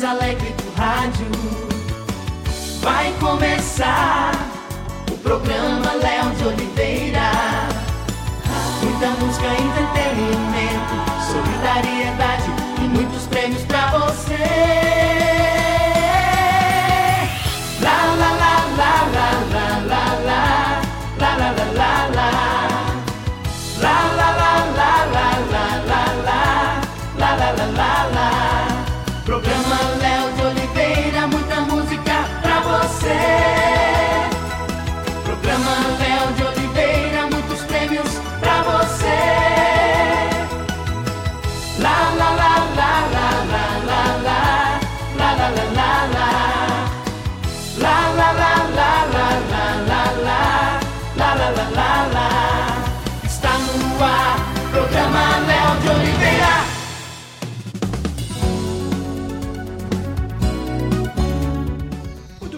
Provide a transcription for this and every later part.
mais alegre do rádio. Vai começar o programa Léo de Oliveira. Muita música, entretenimento, solidariedade e muitos prêmios pra você.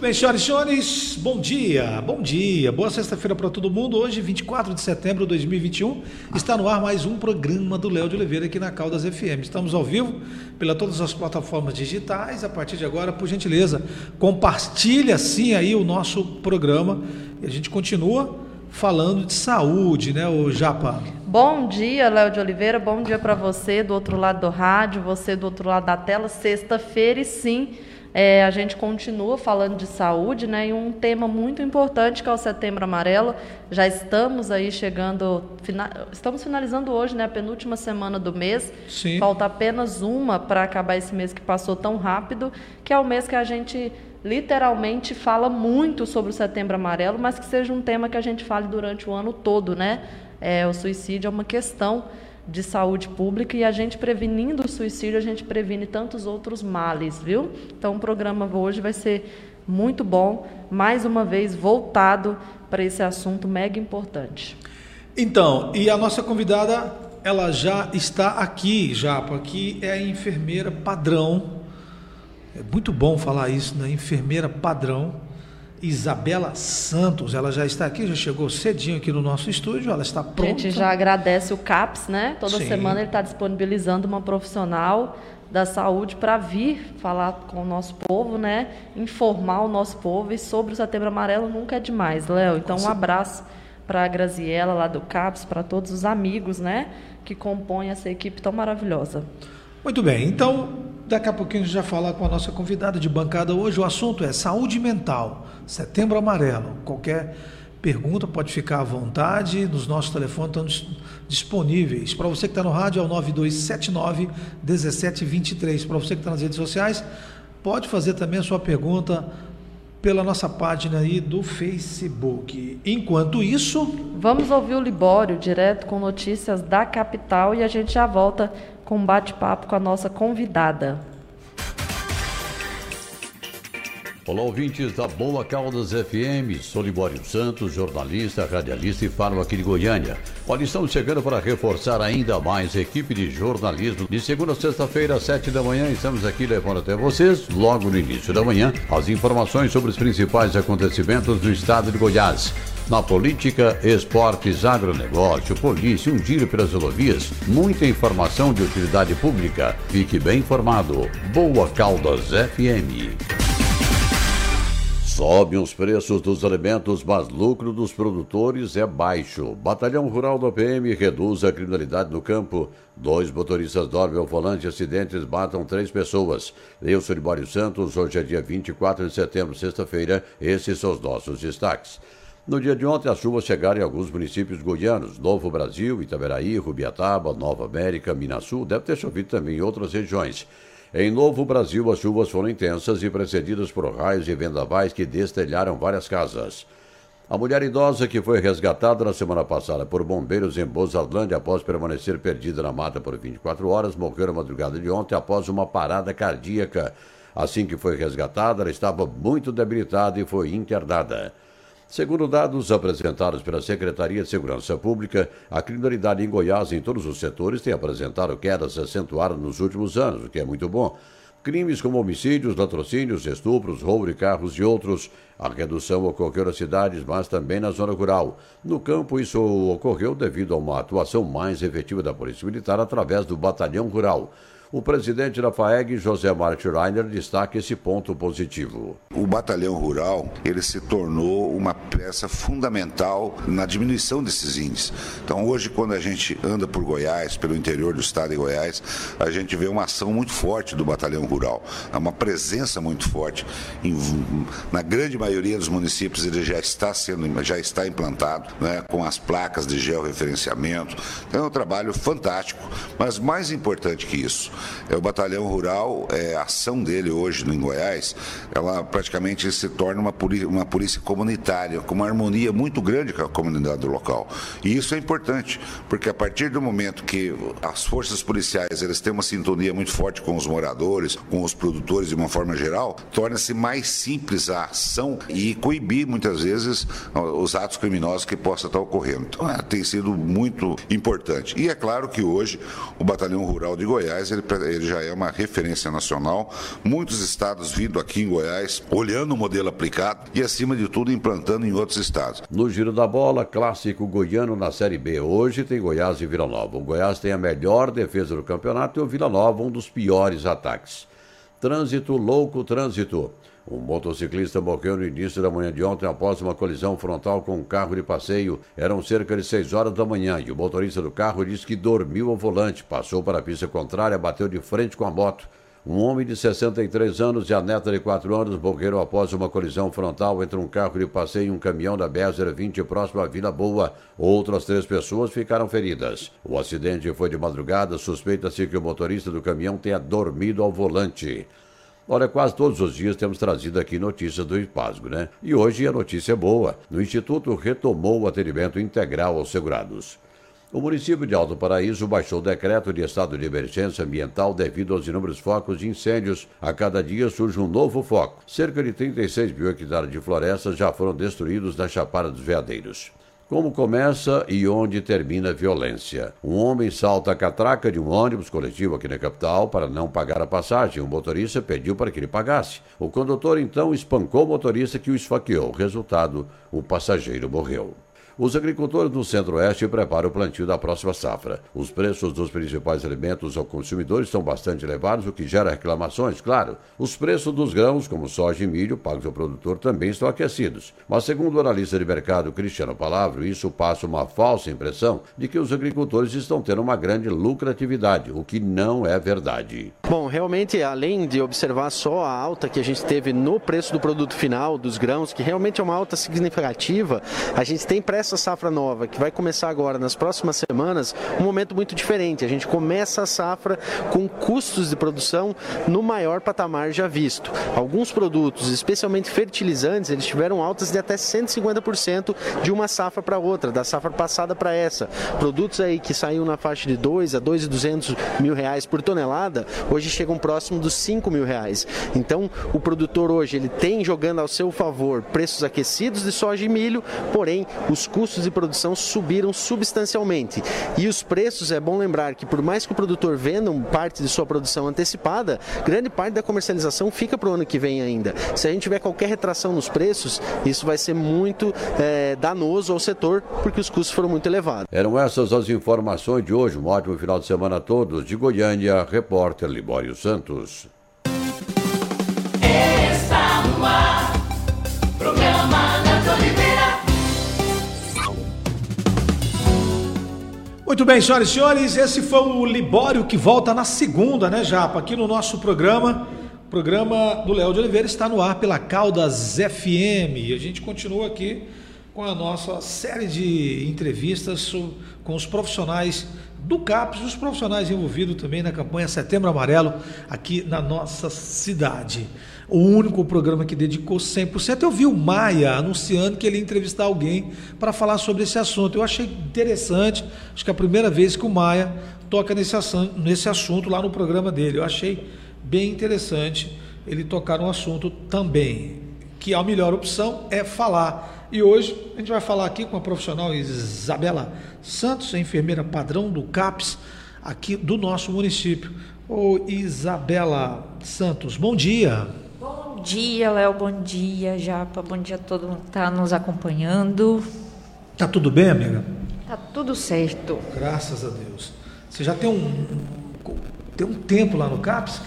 Bem, senhoras e senhores, bom dia, bom dia, boa sexta-feira para todo mundo. Hoje, 24 de setembro de 2021, está no ar mais um programa do Léo de Oliveira aqui na Caldas FM. Estamos ao vivo pela todas as plataformas digitais. A partir de agora, por gentileza, compartilha sim aí o nosso programa e a gente continua falando de saúde, né, o Japa? Bom dia, Léo de Oliveira. Bom dia para você do outro lado do rádio, você do outro lado da tela. Sexta-feira e sim é, a gente continua falando de saúde, né? E um tema muito importante que é o Setembro Amarelo. Já estamos aí chegando, fina, estamos finalizando hoje, né? A penúltima semana do mês. Sim. Falta apenas uma para acabar esse mês que passou tão rápido, que é o mês que a gente literalmente fala muito sobre o Setembro Amarelo, mas que seja um tema que a gente fale durante o ano todo, né? É, o suicídio é uma questão de saúde pública e a gente prevenindo o suicídio, a gente previne tantos outros males, viu? Então o programa hoje vai ser muito bom, mais uma vez voltado para esse assunto mega importante. Então, e a nossa convidada, ela já está aqui, Japa, aqui é a enfermeira padrão. É muito bom falar isso, né? Enfermeira padrão Isabela Santos, ela já está aqui, já chegou cedinho aqui no nosso estúdio, ela está pronta. A gente já agradece o CAPS, né? Toda Sim. semana ele está disponibilizando uma profissional da saúde para vir falar com o nosso povo, né? Informar o nosso povo e sobre o Setembro Amarelo nunca é demais, Léo. Então um abraço para a Graziela lá do CAPS, para todos os amigos, né? Que compõem essa equipe tão maravilhosa. Muito bem, então daqui a pouquinho a gente já falar com a nossa convidada de bancada hoje. O assunto é saúde mental, setembro amarelo. Qualquer pergunta pode ficar à vontade, nos nossos telefones estão disponíveis. Para você que está no rádio é o 9279 1723. Para você que está nas redes sociais, pode fazer também a sua pergunta pela nossa página aí do Facebook. Enquanto isso. Vamos ouvir o Libório, direto com notícias da capital, e a gente já volta com um bate-papo com a nossa convidada. Olá, ouvintes da Boa Caldas FM. Sou Libório Santos, jornalista, radialista e falo aqui de Goiânia. Olha, estamos chegando para reforçar ainda mais a equipe de jornalismo. De segunda a sexta-feira, às sete da manhã, estamos aqui levando até vocês, logo no início da manhã, as informações sobre os principais acontecimentos do estado de Goiás. Na política, esportes, agronegócio, polícia, um giro pelas rodovias, muita informação de utilidade pública. Fique bem informado. Boa Caldas FM. Sobem os preços dos alimentos, mas lucro dos produtores é baixo. Batalhão Rural da PM reduz a criminalidade no campo. Dois motoristas dormem ao volante, acidentes matam três pessoas. Eu sou Libório Santos, hoje é dia 24 de setembro, sexta-feira. Esses são os nossos destaques. No dia de ontem, as chuvas chegaram em alguns municípios goianos. Novo Brasil, Itaberaí, Rubiataba, Nova América, Minas Sul. Deve ter chovido também em outras regiões. Em Novo Brasil, as chuvas foram intensas e precedidas por raios e vendavais que destelharam várias casas. A mulher idosa que foi resgatada na semana passada por bombeiros em Bozarlândia após permanecer perdida na mata por 24 horas morreu na madrugada de ontem após uma parada cardíaca. Assim que foi resgatada, ela estava muito debilitada e foi internada. Segundo dados apresentados pela Secretaria de Segurança Pública, a criminalidade em Goiás em todos os setores tem apresentado quedas acentuadas nos últimos anos, o que é muito bom. Crimes como homicídios, latrocínios, estupros, roubo de carros e outros. A redução ocorreu nas cidades, mas também na zona rural. No campo, isso ocorreu devido a uma atuação mais efetiva da Polícia Militar através do Batalhão Rural. O presidente da FAEG, José Marte Reiner, destaca esse ponto positivo. O batalhão rural ele se tornou uma peça fundamental na diminuição desses índices. Então hoje, quando a gente anda por Goiás, pelo interior do estado de Goiás, a gente vê uma ação muito forte do batalhão rural, uma presença muito forte. Em, na grande maioria dos municípios ele já está sendo, já está implantado, né, com as placas de georreferenciamento. Então é um trabalho fantástico, mas mais importante que isso, é o batalhão rural, é, a ação dele hoje em Goiás, ela praticamente se torna uma polícia, uma polícia comunitária, com uma harmonia muito grande com a comunidade local. E isso é importante, porque a partir do momento que as forças policiais eles têm uma sintonia muito forte com os moradores, com os produtores de uma forma geral, torna-se mais simples a ação e coibir muitas vezes os atos criminosos que possam estar ocorrendo. Então, é, tem sido muito importante. E é claro que hoje o Batalhão Rural de Goiás ele ele já é uma referência nacional. Muitos estados vindo aqui em Goiás, olhando o modelo aplicado e, acima de tudo, implantando em outros estados. No giro da bola, clássico goiano na Série B. Hoje tem Goiás e Vila Nova. O Goiás tem a melhor defesa do campeonato e o Vila Nova um dos piores ataques. Trânsito, louco trânsito. Um motociclista morreu no início da manhã de ontem após uma colisão frontal com um carro de passeio. Eram cerca de 6 horas da manhã e o motorista do carro disse que dormiu ao volante, passou para a pista contrária, bateu de frente com a moto. Um homem de 63 anos e a neta de 4 anos morreram após uma colisão frontal entre um carro de passeio e um caminhão da BR-020 próximo à Vila Boa. Outras três pessoas ficaram feridas. O acidente foi de madrugada. Suspeita-se que o motorista do caminhão tenha dormido ao volante. Olha, quase todos os dias temos trazido aqui notícias do IPASGO, né? E hoje a notícia é boa. No Instituto retomou o atendimento integral aos segurados. O município de Alto Paraíso baixou o decreto de estado de emergência ambiental devido aos inúmeros focos de incêndios. A cada dia surge um novo foco. Cerca de 36 mil hectares de florestas já foram destruídos na Chapada dos Veadeiros. Como começa e onde termina a violência? Um homem salta a catraca de um ônibus coletivo aqui na capital para não pagar a passagem. O motorista pediu para que ele pagasse. O condutor então espancou o motorista que o esfaqueou. Resultado: o passageiro morreu. Os agricultores do Centro-Oeste preparam o plantio da próxima safra. Os preços dos principais alimentos ao consumidor estão bastante elevados, o que gera reclamações, claro. Os preços dos grãos, como soja e milho, pagos ao produtor, também estão aquecidos. Mas, segundo o analista de mercado Cristiano Palavro, isso passa uma falsa impressão de que os agricultores estão tendo uma grande lucratividade, o que não é verdade. Bom, realmente, além de observar só a alta que a gente teve no preço do produto final, dos grãos, que realmente é uma alta significativa, a gente tem pressa essa safra nova, que vai começar agora nas próximas semanas, um momento muito diferente. A gente começa a safra com custos de produção no maior patamar já visto. Alguns produtos, especialmente fertilizantes, eles tiveram altas de até 150% de uma safra para outra, da safra passada para essa. Produtos aí que saíam na faixa de 2 a 2,200 mil reais por tonelada, hoje chegam próximo dos 5 mil reais. Então, o produtor hoje ele tem jogando ao seu favor preços aquecidos de soja e milho, porém os custos de produção subiram substancialmente. E os preços, é bom lembrar que por mais que o produtor venda parte de sua produção antecipada, grande parte da comercialização fica para o ano que vem ainda. Se a gente tiver qualquer retração nos preços, isso vai ser muito é, danoso ao setor, porque os custos foram muito elevados. Eram essas as informações de hoje. Um ótimo final de semana a todos. De Goiânia, repórter Libório Santos. Muito bem, senhoras e senhores, esse foi o Libório que volta na segunda, né, Japa? Aqui no nosso programa. O programa do Léo de Oliveira está no ar pela Caldas FM. E a gente continua aqui com a nossa série de entrevistas com os profissionais do CAPES, os profissionais envolvidos também na campanha Setembro Amarelo aqui na nossa cidade o único programa que dedicou 100%. Eu vi o Maia anunciando que ele ia entrevistar alguém para falar sobre esse assunto. Eu achei interessante, acho que é a primeira vez que o Maia toca nesse assunto, nesse assunto lá no programa dele. Eu achei bem interessante ele tocar no assunto também, que a melhor opção é falar. E hoje a gente vai falar aqui com a profissional Isabela Santos, enfermeira padrão do CAPS aqui do nosso município. Ô Isabela Santos, bom dia. Bom dia, Léo, bom dia, Japa, bom dia a todo mundo que está nos acompanhando. Tá tudo bem, amiga? Tá tudo certo. Graças a Deus. Você já tem um, tem um tempo lá no CAPS?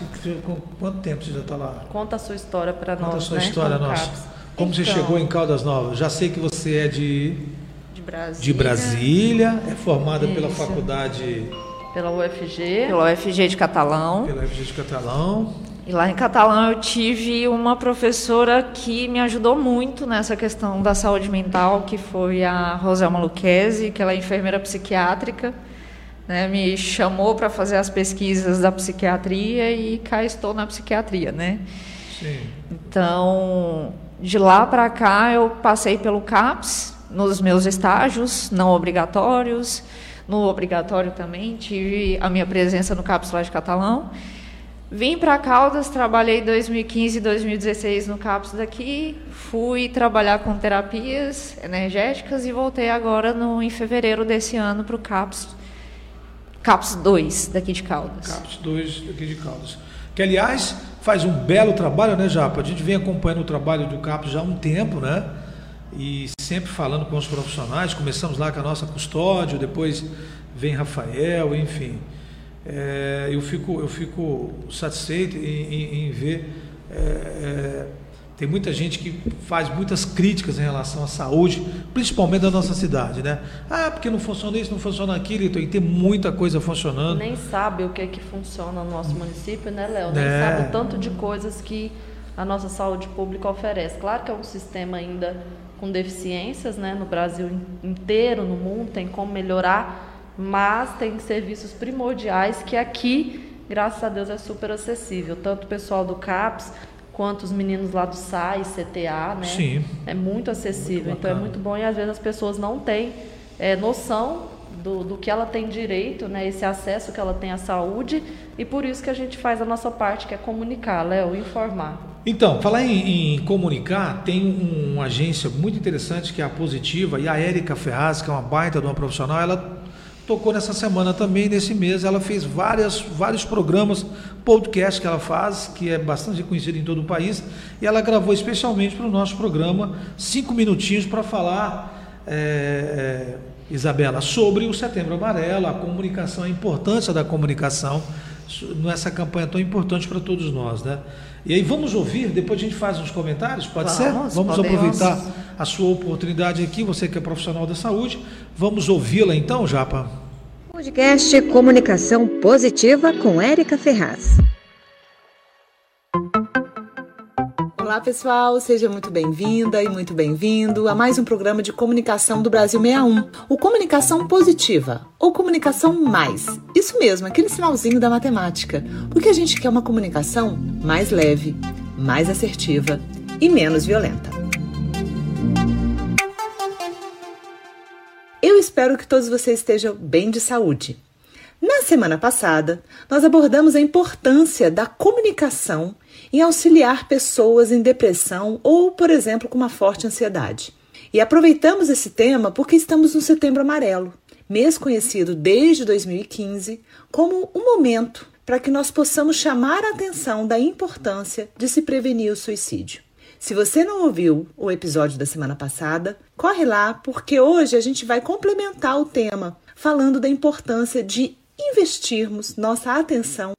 Quanto tempo você já está lá? Conta a sua história para nós. Conta a sua né, história, nossa. Como então, você chegou em Caldas Novas? Já sei que você é de. De Brasília. De Brasília, é formada Isso. pela faculdade. Pela UFG. Pela UFG de Catalão. Pela UFG de Catalão. E lá em Catalão eu tive uma professora que me ajudou muito nessa questão da saúde mental, que foi a Roselma Luquezzi, que ela é enfermeira psiquiátrica né, me chamou para fazer as pesquisas da psiquiatria e cá estou na psiquiatria, né? Sim. Então, de lá para cá eu passei pelo CAPS nos meus estágios não obrigatórios, no obrigatório também tive a minha presença no CAPS lá de Catalão. Vim para Caldas, trabalhei 2015 e 2016 no CAPS daqui, fui trabalhar com terapias energéticas e voltei agora no, em fevereiro desse ano para o CAPS CAPS 2 daqui de Caldas. CAPS 2 daqui de Caldas. Que, aliás, faz um belo trabalho, né, Japa? A gente vem acompanhando o trabalho do CAPS já há um tempo, né? E sempre falando com os profissionais. Começamos lá com a nossa custódio, depois vem Rafael, enfim. É, eu, fico, eu fico satisfeito em, em, em ver. É, é, tem muita gente que faz muitas críticas em relação à saúde, principalmente da nossa cidade, né? Ah, porque não funciona isso, não funciona aquilo, e tem muita coisa funcionando. Nem sabe o que é que funciona no nosso município, né, Léo? Nem é. sabe o tanto de coisas que a nossa saúde pública oferece. Claro que é um sistema ainda com deficiências, né? No Brasil inteiro, no mundo, tem como melhorar, mas tem serviços primordiais que aqui, graças a Deus, é super acessível. Tanto o pessoal do CAPS quanto os meninos lá do SAI, CTA, né? Sim. É muito acessível. Muito então é muito bom e às vezes as pessoas não têm é, noção do, do que ela tem direito, né? Esse acesso que ela tem à saúde e por isso que a gente faz a nossa parte, que é comunicar, Léo, informar. Então, falar em, em, comunicar, tem uma agência muito interessante que é a Positiva e a Érica Ferraz, que é uma baita de uma profissional, ela tocou nessa semana também, nesse mês. Ela fez várias, vários programas, podcast que ela faz, que é bastante reconhecido em todo o país, e ela gravou especialmente para o nosso programa cinco minutinhos para falar, é, é, Isabela, sobre o Setembro Amarelo, a comunicação, a importância da comunicação nessa campanha tão importante para todos nós, né? E aí vamos ouvir, depois a gente faz uns comentários, pode vamos, ser? Vamos podemos. aproveitar a sua oportunidade aqui, você que é profissional da saúde. Vamos ouvi-la então, Japa? Podcast Comunicação Positiva com Érica Ferraz. Olá pessoal, seja muito bem-vinda e muito bem-vindo a mais um programa de comunicação do Brasil 61, o Comunicação Positiva ou Comunicação Mais. Isso mesmo, aquele sinalzinho da matemática, porque a gente quer uma comunicação mais leve, mais assertiva e menos violenta. Eu espero que todos vocês estejam bem de saúde. Na semana passada, nós abordamos a importância da comunicação em auxiliar pessoas em depressão ou, por exemplo, com uma forte ansiedade. E aproveitamos esse tema porque estamos no Setembro Amarelo, mês conhecido desde 2015 como um momento para que nós possamos chamar a atenção da importância de se prevenir o suicídio. Se você não ouviu o episódio da semana passada, corre lá, porque hoje a gente vai complementar o tema falando da importância de investirmos nossa atenção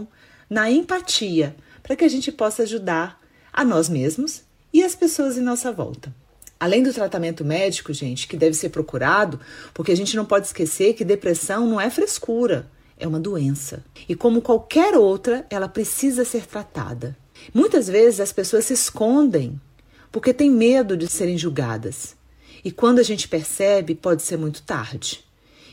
na empatia para que a gente possa ajudar a nós mesmos e as pessoas em nossa volta. Além do tratamento médico, gente, que deve ser procurado, porque a gente não pode esquecer que depressão não é frescura, é uma doença. E como qualquer outra, ela precisa ser tratada. Muitas vezes as pessoas se escondem porque têm medo de serem julgadas. E quando a gente percebe, pode ser muito tarde.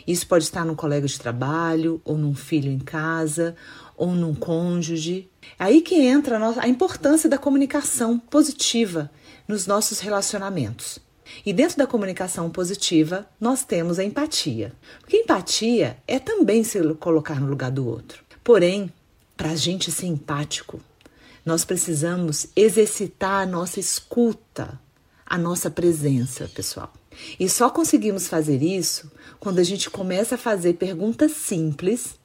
Isso pode estar num colega de trabalho, ou num filho em casa, ou num cônjuge. É aí que entra a importância da comunicação positiva nos nossos relacionamentos. E dentro da comunicação positiva, nós temos a empatia. Porque empatia é também se colocar no lugar do outro. Porém, para a gente ser empático, nós precisamos exercitar a nossa escuta, a nossa presença, pessoal. E só conseguimos fazer isso quando a gente começa a fazer perguntas simples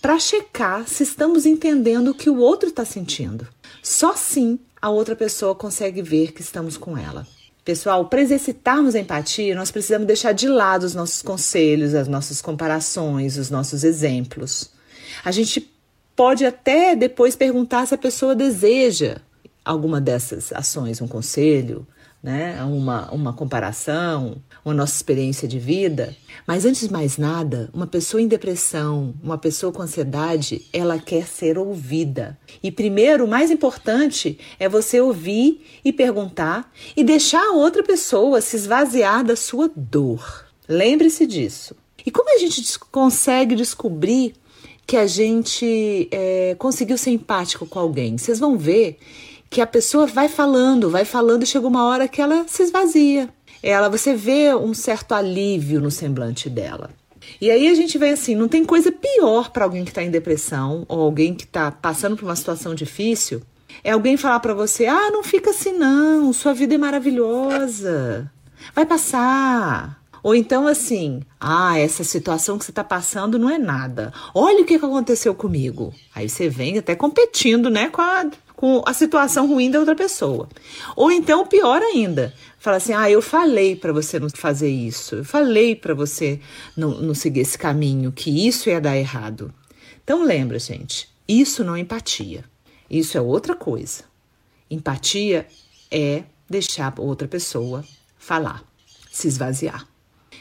para checar se estamos entendendo o que o outro está sentindo. Só assim a outra pessoa consegue ver que estamos com ela. Pessoal, para exercitarmos a empatia, nós precisamos deixar de lado os nossos conselhos, as nossas comparações, os nossos exemplos. A gente pode até depois perguntar se a pessoa deseja alguma dessas ações, um conselho, né? uma, uma comparação, uma nossa experiência de vida. Mas antes de mais nada, uma pessoa em depressão, uma pessoa com ansiedade, ela quer ser ouvida. E primeiro, o mais importante é você ouvir e perguntar e deixar a outra pessoa se esvaziar da sua dor. Lembre-se disso. E como a gente consegue descobrir que a gente é, conseguiu ser empático com alguém? Vocês vão ver que a pessoa vai falando, vai falando e chega uma hora que ela se esvazia. Ela, você vê um certo alívio no semblante dela. E aí a gente vê assim, não tem coisa pior para alguém que está em depressão ou alguém que está passando por uma situação difícil, é alguém falar para você: "Ah, não fica assim não, sua vida é maravilhosa. Vai passar". Ou então assim, ah, essa situação que você está passando não é nada. Olha o que aconteceu comigo. Aí você vem até competindo, né, com a, com a situação ruim da outra pessoa. Ou então, pior ainda, fala assim: ah, eu falei para você não fazer isso, eu falei para você não, não seguir esse caminho, que isso ia dar errado. Então lembra, gente, isso não é empatia. Isso é outra coisa. Empatia é deixar outra pessoa falar, se esvaziar.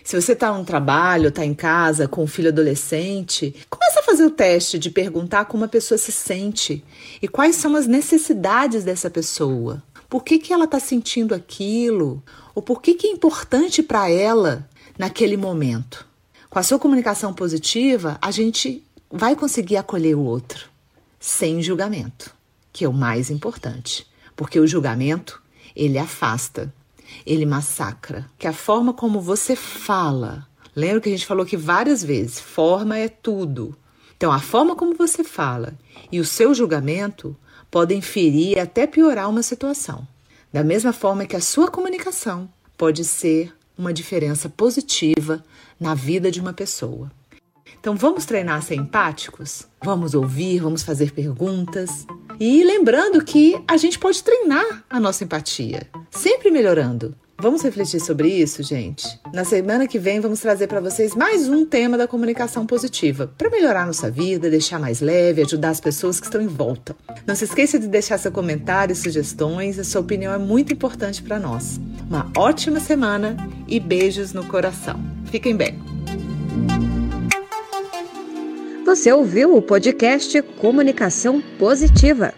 Se você está no trabalho, está em casa com um filho adolescente, começa a fazer o teste de perguntar como a pessoa se sente e quais são as necessidades dessa pessoa. Por que, que ela está sentindo aquilo? Ou por que, que é importante para ela naquele momento? Com a sua comunicação positiva, a gente vai conseguir acolher o outro sem julgamento, que é o mais importante, porque o julgamento ele afasta ele massacra. Que a forma como você fala, lembra que a gente falou aqui várias vezes, forma é tudo. Então, a forma como você fala e o seu julgamento podem ferir e até piorar uma situação. Da mesma forma que a sua comunicação pode ser uma diferença positiva na vida de uma pessoa. Então vamos treinar a ser empáticos? Vamos ouvir, vamos fazer perguntas. E lembrando que a gente pode treinar a nossa empatia, sempre melhorando. Vamos refletir sobre isso, gente? Na semana que vem vamos trazer para vocês mais um tema da comunicação positiva, para melhorar nossa vida, deixar mais leve, ajudar as pessoas que estão em volta. Não se esqueça de deixar seu comentário e sugestões, a sua opinião é muito importante para nós. Uma ótima semana e beijos no coração. Fiquem bem. Você ouviu o podcast Comunicação Positiva.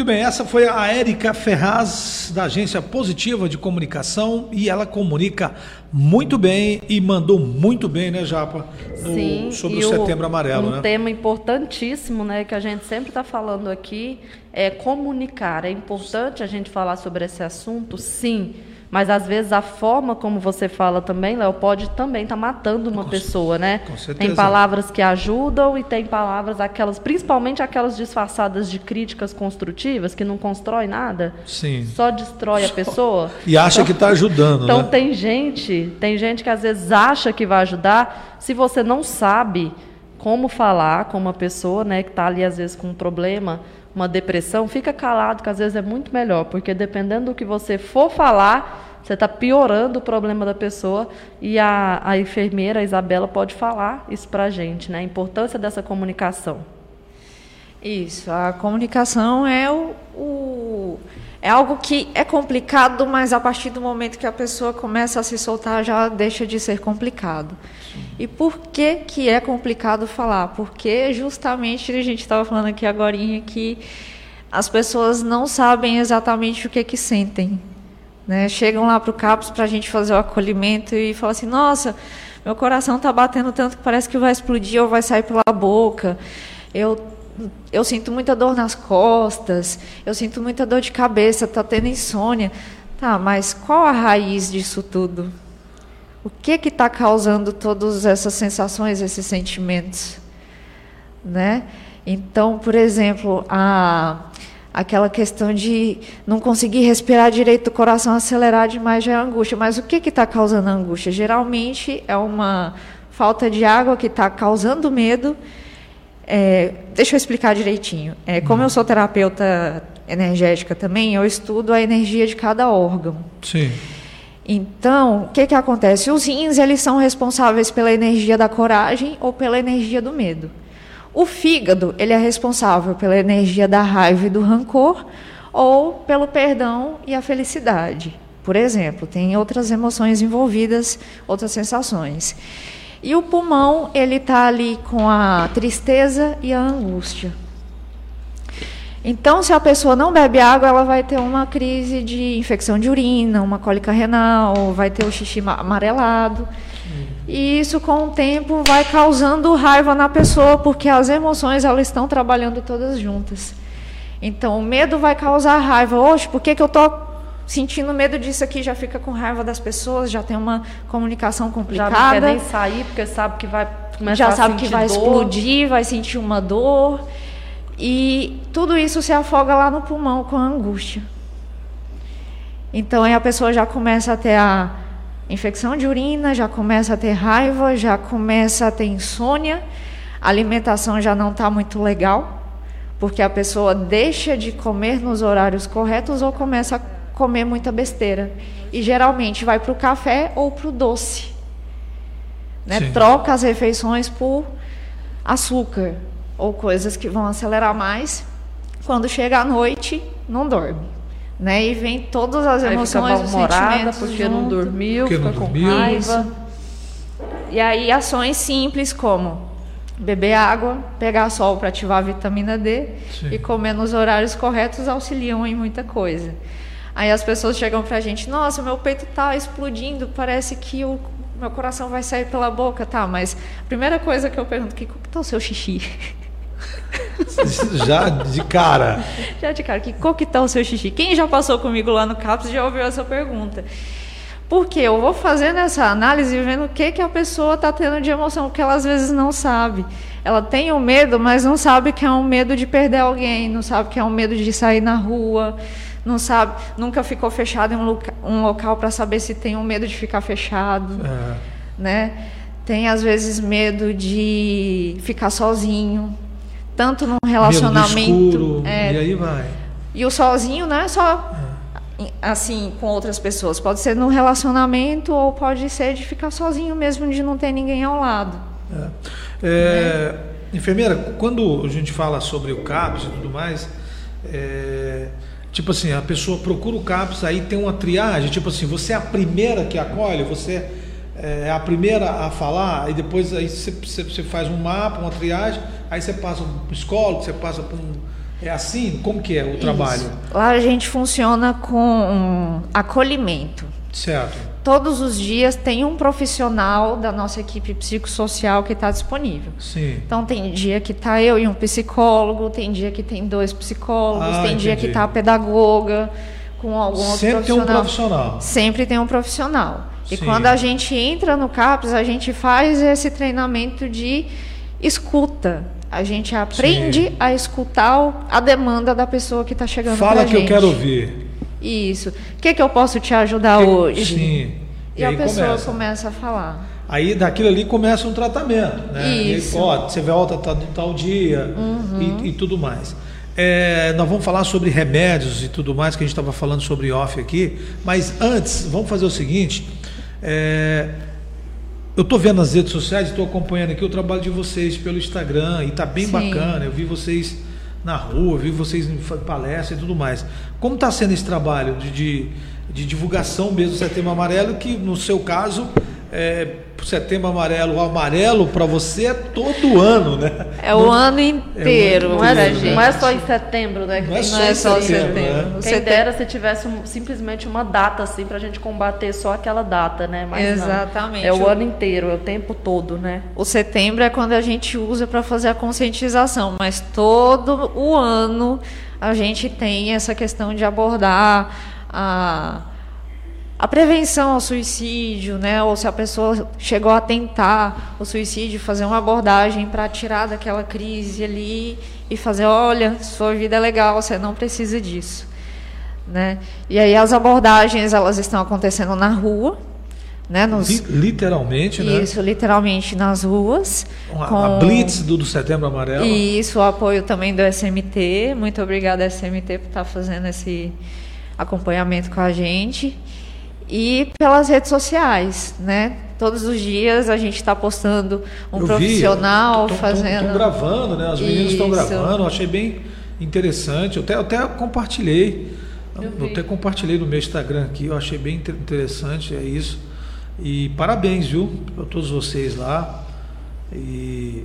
Muito bem, essa foi a Érica Ferraz, da agência Positiva de Comunicação, e ela comunica muito bem e mandou muito bem, né, Japa? No, Sim, sobre o Setembro Amarelo, um né? tema importantíssimo, né, que a gente sempre está falando aqui, é comunicar. É importante a gente falar sobre esse assunto, sim. Mas às vezes a forma como você fala também, Léo, pode também estar matando uma Com pessoa, né? com certeza. Tem palavras que ajudam e tem palavras aquelas, principalmente aquelas disfarçadas de críticas construtivas que não constrói nada, Sim. só destrói a pessoa. E acha que está ajudando, Então né? tem gente, tem gente que às vezes acha que vai ajudar, se você não sabe como falar com uma pessoa, né, que está ali às vezes com um problema, uma depressão, fica calado, que às vezes é muito melhor, porque dependendo do que você for falar, você está piorando o problema da pessoa e a, a enfermeira, a Isabela, pode falar isso para a gente, né, a importância dessa comunicação. Isso, a comunicação é o, o- é algo que é complicado, mas a partir do momento que a pessoa começa a se soltar já deixa de ser complicado. E por que que é complicado falar? Porque justamente a gente estava falando aqui agora que as pessoas não sabem exatamente o que que sentem. Né? Chegam lá para o CAPS para a gente fazer o acolhimento e falam assim, nossa, meu coração está batendo tanto que parece que vai explodir ou vai sair pela boca. Eu, eu sinto muita dor nas costas, eu sinto muita dor de cabeça, está tendo insônia. Tá, mas qual a raiz disso tudo? O que que está causando todas essas sensações, esses sentimentos? Né? Então, por exemplo, a, aquela questão de não conseguir respirar direito, o coração acelerar demais já é angústia. Mas o que está causando a angústia? Geralmente é uma falta de água que está causando medo. É, deixa eu explicar direitinho. É, como eu sou terapeuta energética também, eu estudo a energia de cada órgão. Sim. Então, o que, que acontece? Os rins eles são responsáveis pela energia da coragem ou pela energia do medo. O fígado ele é responsável pela energia da raiva e do rancor ou pelo perdão e a felicidade. Por exemplo, tem outras emoções envolvidas, outras sensações. E o pulmão ele está ali com a tristeza e a angústia. Então, se a pessoa não bebe água, ela vai ter uma crise de infecção de urina, uma cólica renal, vai ter o xixi amarelado. E isso, com o tempo, vai causando raiva na pessoa, porque as emoções elas estão trabalhando todas juntas. Então, o medo vai causar raiva. Oxe, por que, que eu estou sentindo medo disso aqui? Já fica com raiva das pessoas, já tem uma comunicação complicada. Já não quer nem sair, porque sabe que vai começar já a sabe que vai dor. explodir, vai sentir uma dor. E tudo isso se afoga lá no pulmão com a angústia. Então aí a pessoa já começa a ter a infecção de urina, já começa a ter raiva, já começa a ter insônia, a alimentação já não está muito legal, porque a pessoa deixa de comer nos horários corretos ou começa a comer muita besteira. E geralmente vai para o café ou para o doce. Né? Troca as refeições por açúcar ou coisas que vão acelerar mais. Quando chega à noite, não dorme. Né? E vem todas as Aí emoções, os sentimentos porque junto. não dormiu, Porque fica não com dormiu. raiva. E aí ações simples como beber água, pegar sol para ativar a vitamina D Sim. e comer nos horários corretos auxiliam em muita coisa. Aí as pessoas chegam pra gente, nossa, meu peito tá explodindo, parece que o meu coração vai sair pela boca, tá? Mas a primeira coisa que eu pergunto, que como que tá o seu xixi? Já de cara. Já de cara, que que tá o seu xixi? Quem já passou comigo lá no CAPS já ouviu essa pergunta. Porque eu vou fazendo essa análise e vendo o que, que a pessoa está tendo de emoção, porque ela às vezes não sabe. Ela tem o um medo, mas não sabe que é um medo de perder alguém, não sabe que é um medo de sair na rua, não sabe, nunca ficou fechado em um, loca um local para saber se tem um medo de ficar fechado, É. né? Tem às vezes medo de ficar sozinho, tanto num relacionamento, escuro, é, e aí vai. e o sozinho não é só em- assim com outras pessoas. Pode ser no relacionamento ou pode ser de ficar sozinho mesmo, de não ter ninguém ao lado. É, Enfermeira, quando a gente fala sobre o CAPS e tudo mais, é, tipo assim, a pessoa procura o CAPS, aí tem uma triagem, tipo assim, você é a primeira que acolhe, você é a primeira a falar, e depois aí você- você faz um mapa, uma triagem, aí você passa para um psicólogo, você passa para um. É assim? Como que é o trabalho? Isso. Lá a gente funciona com um acolhimento. Certo. Todos os dias tem um profissional da nossa equipe psicossocial que está disponível. Sim. Então tem dia que está eu e um psicólogo, tem dia que tem dois psicólogos, Ah, tem dia que entendi. está a pedagoga com algum outro Sempre tem um profissional. profissional. Sempre tem um profissional. E Sim. quando a gente entra no CAPS, a gente faz esse treinamento de escuta. A gente aprende Sim. a escutar a demanda da pessoa que está chegando Fala que eu gente. quero ouvir. Isso. O que, que eu posso te ajudar Que- hoje? Sim. E, a aí pessoa começa. começa. a falar. Aí daquilo ali começa um tratamento, né? Isso. E, ó, você volta tal, tal dia e, e tudo mais. É, nós vamos falar sobre remédios e tudo mais que a gente estava falando sobre off aqui, mas antes vamos fazer o seguinte. é, eu estou vendo nas redes sociais, estou acompanhando aqui o trabalho de vocês pelo Instagram e está bem Sim. bacana. Eu vi vocês na rua, vi vocês em palestra e tudo mais. Como está sendo esse trabalho de, de, de divulgação mesmo do Setembro Amarelo, que no seu caso, é, Setembro Amarelo, o amarelo para você é todo ano, né? É o ano inteiro. Não Não é, pra inteiro, gente. não é só em setembro, né? Não é só Não é em só setembro, setembro. né? Quem Setembro. dera se tivesse um- simplesmente uma data assim pra gente combater só aquela data, né? Mas não. Exatamente. É o O- ano inteiro, é o tempo todo, né? O setembro é quando a gente usa para fazer a conscientização, mas todo o ano a gente tem essa questão de abordar a, a prevenção ao suicídio, né? Ou se a pessoa chegou a tentar o suicídio, fazer uma abordagem para tirar daquela crise ali e fazer, olha, sua vida é legal, você não precisa disso, né? E aí as abordagens elas estão acontecendo na rua, né? Nos... Literalmente, né? Isso, literalmente nas ruas. Uma, com... A blitz do, do Setembro Amarelo. Isso, o apoio também do SMT. Muito obrigada, SMT, por estar fazendo esse acompanhamento com a gente e pelas redes sociais, né? Todos os dias a gente está postando um eu profissional vi, fazendo. Estão gravando, né? As meninas estão gravando, eu achei bem interessante. Eu até, eu até compartilhei. Eu, eu até compartilhei no meu Instagram aqui, eu achei bem interessante, é isso. E parabéns, viu, para todos vocês lá. E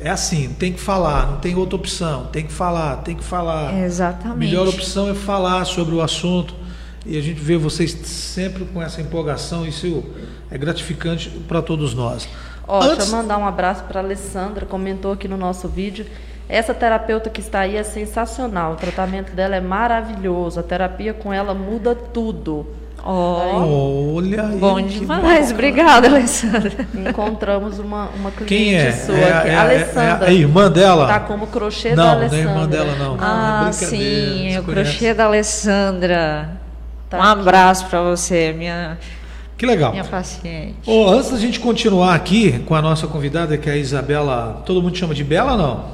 é assim, tem que falar, não tem outra opção, tem que falar, tem que falar. Exatamente. A melhor opção é falar sobre o assunto e a gente vê vocês sempre com essa empolgação, isso é gratificante para todos nós. Ó, Antes... Deixa eu mandar um abraço para a Alessandra, comentou aqui no nosso vídeo. Essa terapeuta que está aí é sensacional, o tratamento dela é maravilhoso, a terapia com ela muda tudo. Oh, Olha aí. Bom demais, obrigada, Alessandra. Encontramos uma, uma cliente Quem é? sua é, aqui. É, Alessandra. É, a irmã dela? Está como crochê não, da Alessandra. Não, não é irmã dela, não. Ah, é sim, o crochê da Alessandra. Tá um abraço para você, minha. Que legal. Minha paciente. Oh, antes da gente continuar aqui com a nossa convidada, que é a Isabela. Todo mundo chama de Bela não?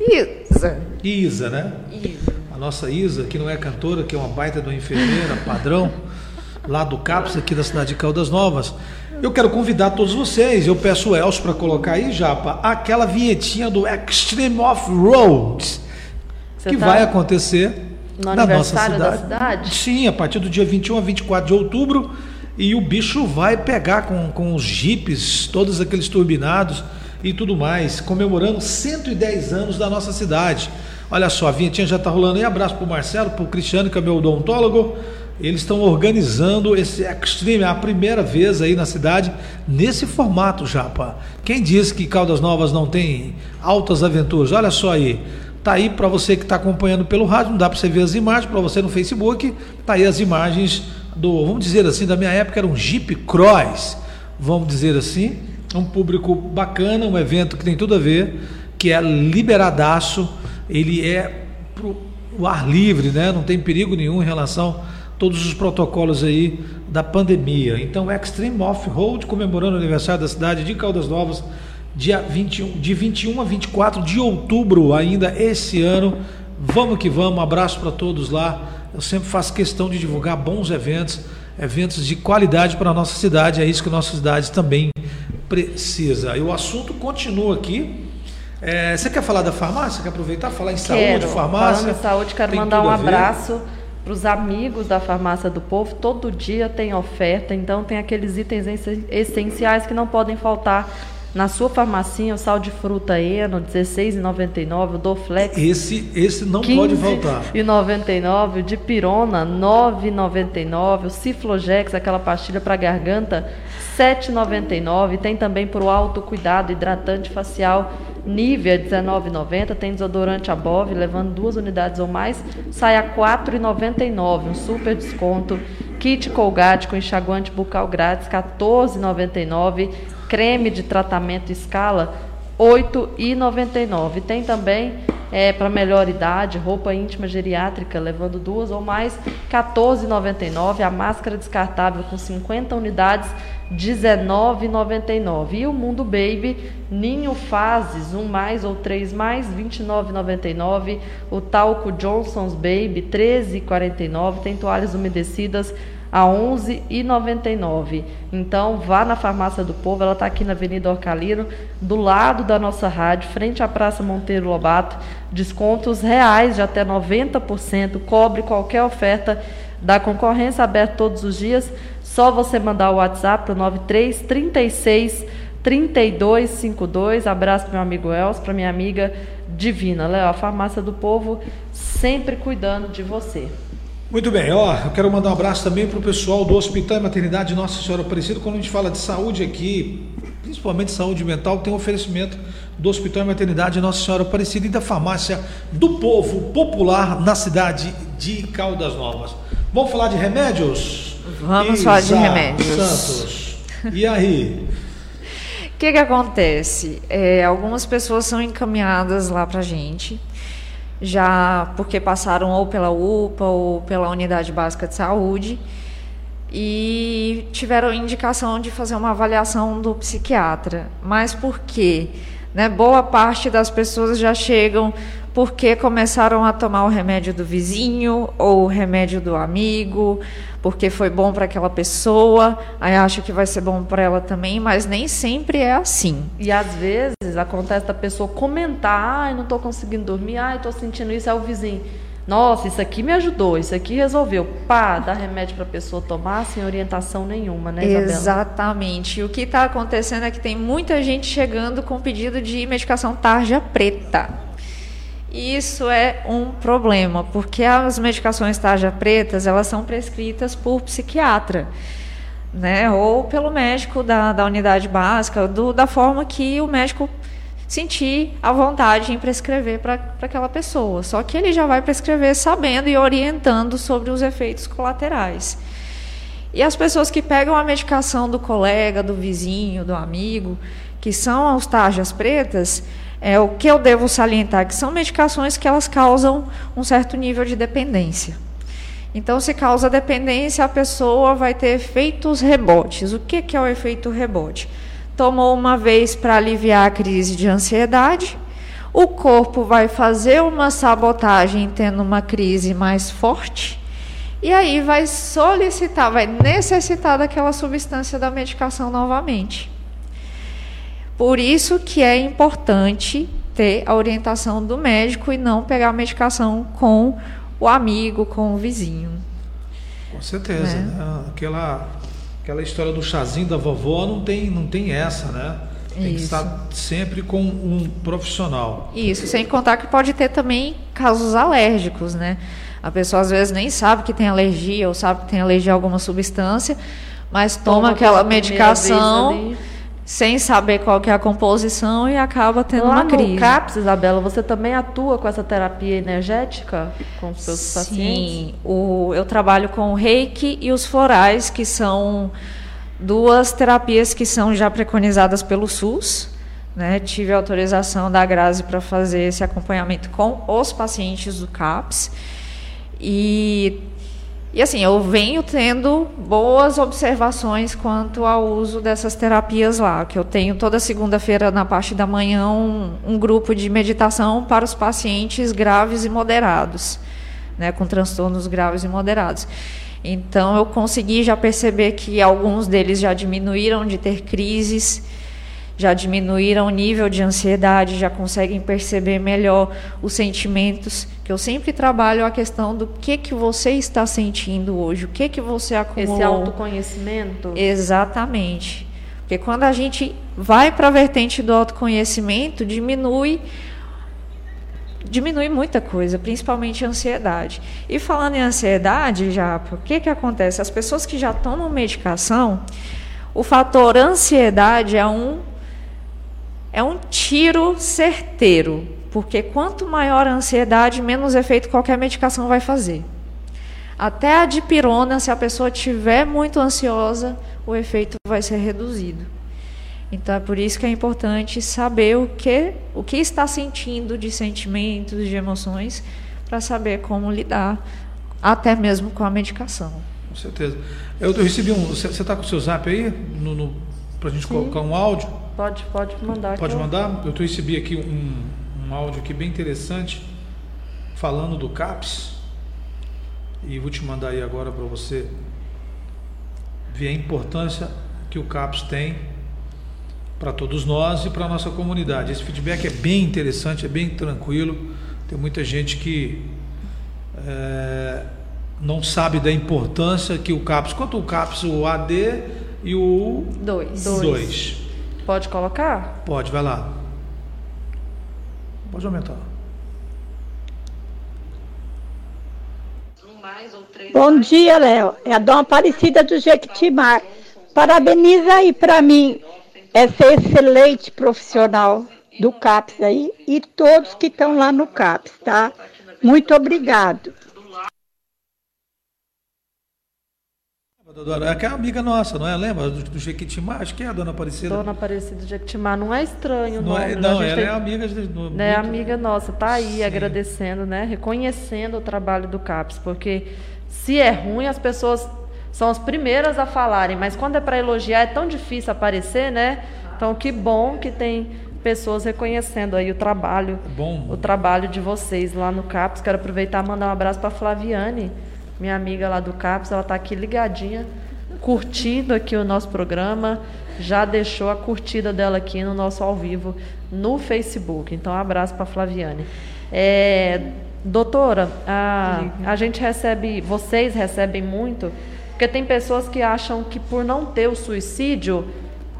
Isa. Isa, né? Isa. A nossa Isa, que não é cantora, que é uma baita de uma enfermeira, padrão, lá do CAPS, aqui da cidade de Caldas Novas. Eu quero convidar todos vocês, eu peço o Elcio para colocar aí, Japa, aquela vinhetinha do Extreme Off-Road, que tá... vai acontecer no aniversário nossa cidade. da cidade? Sim, a partir do dia 21 a 24 de outubro. E o bicho vai pegar com, com os jipes, todos aqueles turbinados e tudo mais, comemorando 110 anos da nossa cidade. Olha só, a vinhetinha já está rolando aí. Abraço para o Marcelo, para o Cristiano, que é meu odontólogo. Eles estão organizando esse Extreme, a primeira vez aí na cidade, nesse formato, Japa. Quem diz que Caldas Novas não tem altas aventuras? Olha só aí. Tá aí para você que está acompanhando pelo rádio, não dá para você ver as imagens, para você no Facebook, tá aí as imagens do, vamos dizer assim, da minha época era um Jeep Cross, vamos dizer assim, um público bacana, um evento que tem tudo a ver, que é liberadaço, ele é pro o ar livre, né? Não tem perigo nenhum em relação a todos os protocolos aí da pandemia. Então, Extreme Off-Road comemorando o aniversário da cidade de Caldas Novas dia 21, de 21 a 24 de outubro, ainda esse ano. Vamos que vamos, abraço para todos lá. Eu sempre faço questão de divulgar bons eventos, eventos de qualidade para a nossa cidade, é isso que a nossa cidade também precisa. E o assunto continua aqui. É, você quer falar da farmácia? Quer aproveitar falar em quero. saúde, farmácia? Falando em saúde, quero mandar um abraço para os amigos da Farmácia do Povo. Todo dia tem oferta, então tem aqueles itens essenciais que não podem faltar na sua farmacinha, o sal de fruta Eno, R$16,99, o Doflex. Esse, esse não pode faltar. E 99, o de Pirona, 9,99, o Ciflogex, aquela pastilha para garganta, 7,99. Tem também para o autocuidado hidratante facial Nivea 19,90. Tem desodorante Above, levando duas unidades ou mais, sai a 4,99. Um super desconto. Kit Colgate com enxaguante bucal grátis, 14,99 creme de tratamento escala, R$ 8,99. Tem também é, para melhor idade, roupa íntima geriátrica, levando duas ou mais, R$ 14,99. A máscara descartável com 50 unidades, R$ 19,99. E o Mundo Baby, Ninho Fases, um mais ou três mais, R$ 29,99. O talco Johnson's Baby, R$ 13,49. Tem toalhas umedecidas, a 11,99. Então vá na farmácia do Povo, ela está aqui na Avenida Orcalino, do lado da nossa rádio, frente à Praça Monteiro Lobato. Descontos reais de até 90%, cobre qualquer oferta da concorrência, aberto todos os dias. Só você mandar o WhatsApp para o 93 36 3252. Abraço para meu amigo Elcio, para minha amiga Divina. Léo, a farmácia do povo sempre cuidando de você. Muito bem, ó, eu quero mandar um abraço também para o pessoal do Hospital e Maternidade Nossa Senhora Aparecida. Quando a gente fala de saúde aqui, principalmente saúde mental, tem um oferecimento do Hospital e Maternidade Nossa Senhora Aparecida e da Farmácia do Povo Popular na cidade de Caldas Novas. Vamos falar de remédios? Vamos falar de remédios. Santos. E aí? O que, que acontece? É, algumas pessoas são encaminhadas lá para gente, já porque passaram ou pela UPA ou pela Unidade Básica de Saúde e tiveram indicação de fazer uma avaliação do psiquiatra. Mas por quê? Né? Boa parte das pessoas já chegam porque começaram a tomar o remédio do vizinho ou o remédio do amigo, porque foi bom para aquela pessoa, aí acha que vai ser bom para ela também, mas nem sempre é assim. E às vezes acontece da pessoa comentar, ai, não estou conseguindo dormir, ai, estou sentindo isso, é o vizinho. Nossa, isso aqui me ajudou, isso aqui resolveu. Pá, dá remédio para a pessoa tomar sem orientação nenhuma, né, Isabela? Exatamente. E o que está acontecendo é que tem muita gente chegando com pedido de medicação tarja preta. Isso é um problema, porque as medicações tarja pretas, elas são prescritas por psiquiatra, né? Ou pelo médico da, da unidade básica, do, da forma que o médico sentir a vontade em prescrever para aquela pessoa. Só que ele já vai prescrever sabendo e orientando sobre os efeitos colaterais. E as pessoas que pegam a medicação do colega, do vizinho, do amigo, que são as tarjas pretas, é, o que eu devo salientar que são medicações que elas causam um certo nível de dependência. Então, se causa dependência, a pessoa vai ter efeitos rebotes. O que, que é o efeito rebote? Tomou uma vez para aliviar a crise de ansiedade, o corpo vai fazer uma sabotagem tendo uma crise mais forte, e aí vai solicitar, vai necessitar daquela substância da medicação novamente. Por isso que é importante ter a orientação do médico e não pegar a medicação com o amigo, com o vizinho. Com certeza, né? né? Aquela, aquela história do chazinho da vovó não tem, não tem essa, né? Tem Isso. que estar sempre com um profissional. Isso, sem contar que pode ter também casos alérgicos, né? A pessoa às vezes nem sabe que tem alergia ou sabe que tem alergia a alguma substância, mas toma, toma aquela medicação sem saber qual que é a composição e acaba tendo Lá uma crise. No CAPS, Isabela, você também atua com essa terapia energética com os seus Sim, pacientes? Sim, eu trabalho com o reiki e os florais, que são duas terapias que são já preconizadas pelo SUS. Né? Tive autorização da Grazi para fazer esse acompanhamento com os pacientes do CAPS. E e assim, eu venho tendo boas observações quanto ao uso dessas terapias lá, que eu tenho toda segunda-feira na parte da manhã um, um, grupo de meditação para os pacientes graves e moderados, né, com transtornos graves e moderados. Então eu consegui já perceber que alguns deles já diminuíram de ter crises já diminuíram o nível de ansiedade, já conseguem perceber melhor os sentimentos, que eu sempre trabalho a questão do que que você está sentindo hoje, o que que você acumulou. Esse autoconhecimento? Exatamente. Porque quando a gente vai para a vertente do autoconhecimento, diminui diminui muita coisa, principalmente a ansiedade. E falando em ansiedade, já, o que que acontece? As pessoas que já tomam medicação, o fator ansiedade é um é um tiro certeiro, porque quanto maior a ansiedade, menos efeito qualquer medicação vai fazer. Até a dipirona, se a pessoa estiver muito ansiosa, o efeito vai ser reduzido. Então é por isso que é importante saber o que, o que está sentindo de sentimentos, de emoções, para saber como lidar, até mesmo com a medicação. Com certeza. Eu, eu recebi um. Você está com o seu zap aí? Para a gente Sim. colocar um áudio? Pode, pode mandar. Pode eu... mandar? Eu recebi aqui um, um áudio aqui bem interessante falando do CAPS. E vou te mandar aí agora para você ver a importância que o CAPS tem para todos nós e para a nossa comunidade. Esse feedback é bem interessante, é bem tranquilo. Tem muita gente que é, não sabe da importância que o CAPS, quanto o CAPS, o AD e o 2. Pode colocar? Pode, vai lá. Pode aumentar. Bom dia, Léo. É a Dona Aparecida do Jequitimar. Parabeniza aí para mim essa excelente profissional do CAPS aí e todos que estão lá no CAPS, tá? Muito obrigado. É aquela amiga nossa, não é? Lembra? Do, do Jequitimá, acho que é a dona Aparecida. Dona Aparecida Jequitimá, não é estranho não nome, É, não, ela tem... é amiga de, no, né, muito... amiga nossa, tá aí Sim. agradecendo, né? Reconhecendo o trabalho do CAPS, porque se é ruim, as pessoas são as primeiras a falarem, mas quando é para elogiar é tão difícil aparecer, né? Então que bom que tem pessoas reconhecendo aí o trabalho, bom. o trabalho de vocês lá no CAPS. Quero aproveitar e mandar um abraço para Flaviane, minha amiga lá do CAPS, ela está aqui ligadinha curtindo aqui o nosso programa, já deixou a curtida dela aqui no nosso ao vivo no Facebook. Então, um abraço para Flaviane. É, doutora, a, a gente recebe, vocês recebem muito, porque tem pessoas que acham que por não ter o suicídio,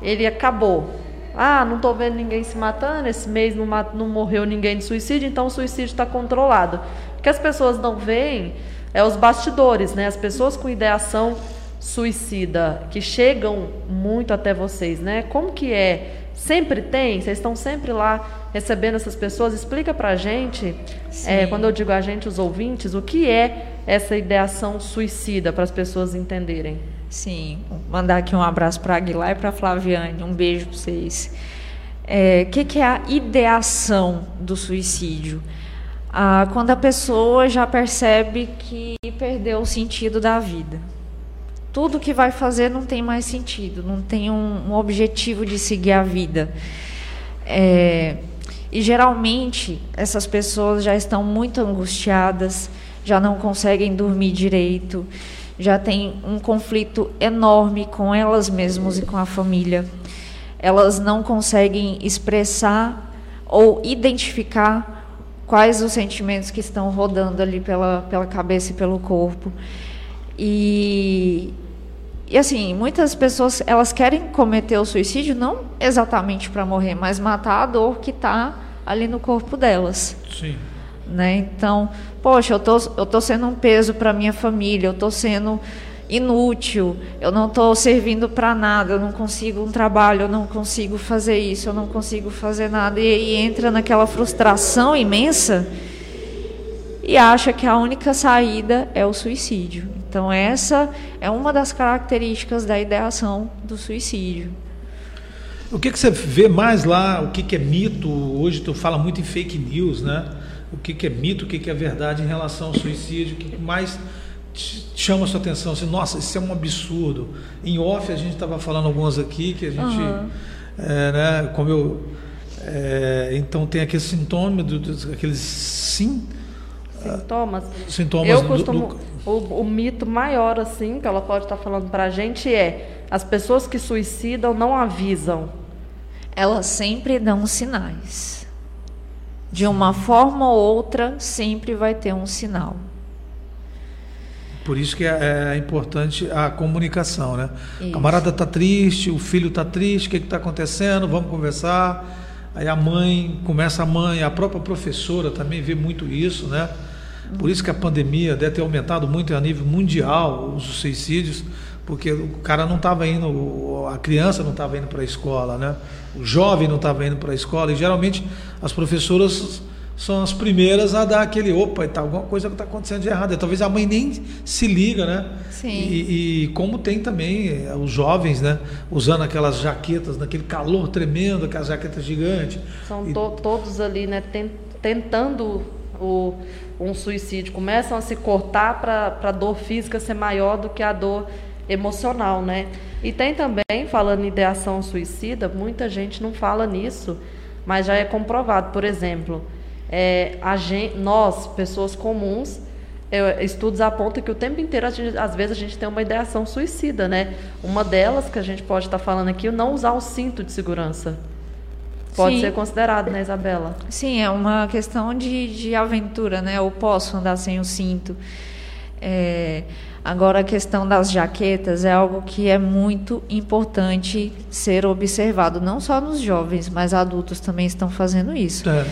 ele acabou. Ah, não estou vendo ninguém se matando, esse mês não, não morreu ninguém de suicídio, então o suicídio está controlado. O que as pessoas não veem é os bastidores, né? As pessoas com ideação suicida que chegam muito até vocês, né? Como que é? Sempre tem? Vocês estão sempre lá recebendo essas pessoas? Explica pra gente, é, quando eu digo a gente, os ouvintes, o que é essa ideação suicida para as pessoas entenderem. Sim, Vou mandar aqui um abraço para Aguilar e para Flaviane, um beijo para vocês. O é, que, que, é a ideação do suicídio? Ah, quando a pessoa já percebe que perdeu o sentido da vida tudo que vai fazer não tem mais sentido, não tem um, um objetivo de seguir a vida. É, e geralmente essas pessoas já estão muito angustiadas, já não conseguem dormir direito, já tem um conflito enorme com elas mesmas e com a família. Elas não conseguem expressar ou identificar quais os sentimentos que estão rodando ali pela, pela cabeça e pelo corpo. E, e assim, muitas pessoas elas querem cometer o suicídio não exatamente para morrer, mas matar a dor que está ali no corpo delas. Sim. Né? Então, poxa, eu tô, eu tô sendo um peso para minha família, eu tô sendo inútil, eu não estou servindo para nada, eu não consigo um trabalho, eu não consigo fazer isso, eu não consigo fazer nada e, e entra naquela frustração imensa e acha que a única saída é o suicídio. Então, essa é uma das características da ideação do suicídio. O que, que você vê mais lá? O que, que é mito? Hoje tu fala muito em fake news, né? O que, que é mito, o que, que é verdade em relação ao suicídio? O que mais chama a sua atenção? Assim, Nossa, isso é um absurdo. Em off, a gente estava falando algumas aqui que a gente, uhum. é, né? Como eu, é, então tem aquele sintoma, do, do, aqueles sim sintomas. Sintomas eu costumo, do, do... O, o, mito maior assim que ela pode estar falando para a gente é as pessoas que suicidam não avisam. Elas sempre dão sinais. De uma forma ou outra, sempre vai ter um sinal. Por isso que é, é importante a comunicação, né? Isso. camarada está triste, o filho está triste, o que está acontecendo? Vamos conversar. Aí a mãe, começa a mãe, a própria professora também vê muito isso, né? Por isso que a pandemia deve ter aumentado muito a nível mundial os suicídios, porque o cara não estava indo, a criança não estava indo para a escola, né? O jovem não estava indo para a escola e geralmente as professoras são as primeiras a dar aquele opa, tá alguma coisa que está acontecendo de errado. E talvez a mãe nem se liga, né? Sim. E, e, como tem também eh, os jovens, né? Usando aquelas jaquetas, naquele calor tremendo, aquelas jaquetas gigantes. São to todos ali, né? Tentando o um suicídio, começam a se cortar para a dor física ser maior do que a dor emocional, né? E tem também, falando em ideação suicida, muita gente não fala nisso, mas já é comprovado. Por exemplo, é, gente, nós, pessoas comuns, é, estudos apontam que o tempo inteiro, gente, às vezes, a gente tem uma ideação suicida, né? Uma delas que a gente pode estar falando aqui, o não usar o cinto de segurança. Pode Sim. ser considerado, né, Isabela? Sim, é uma questão de, de aventura, né? Eu posso andar sem o cinto. É, agora, a questão das jaquetas é algo que é muito importante ser observado, não só nos jovens, mas adultos também estão fazendo isso. É.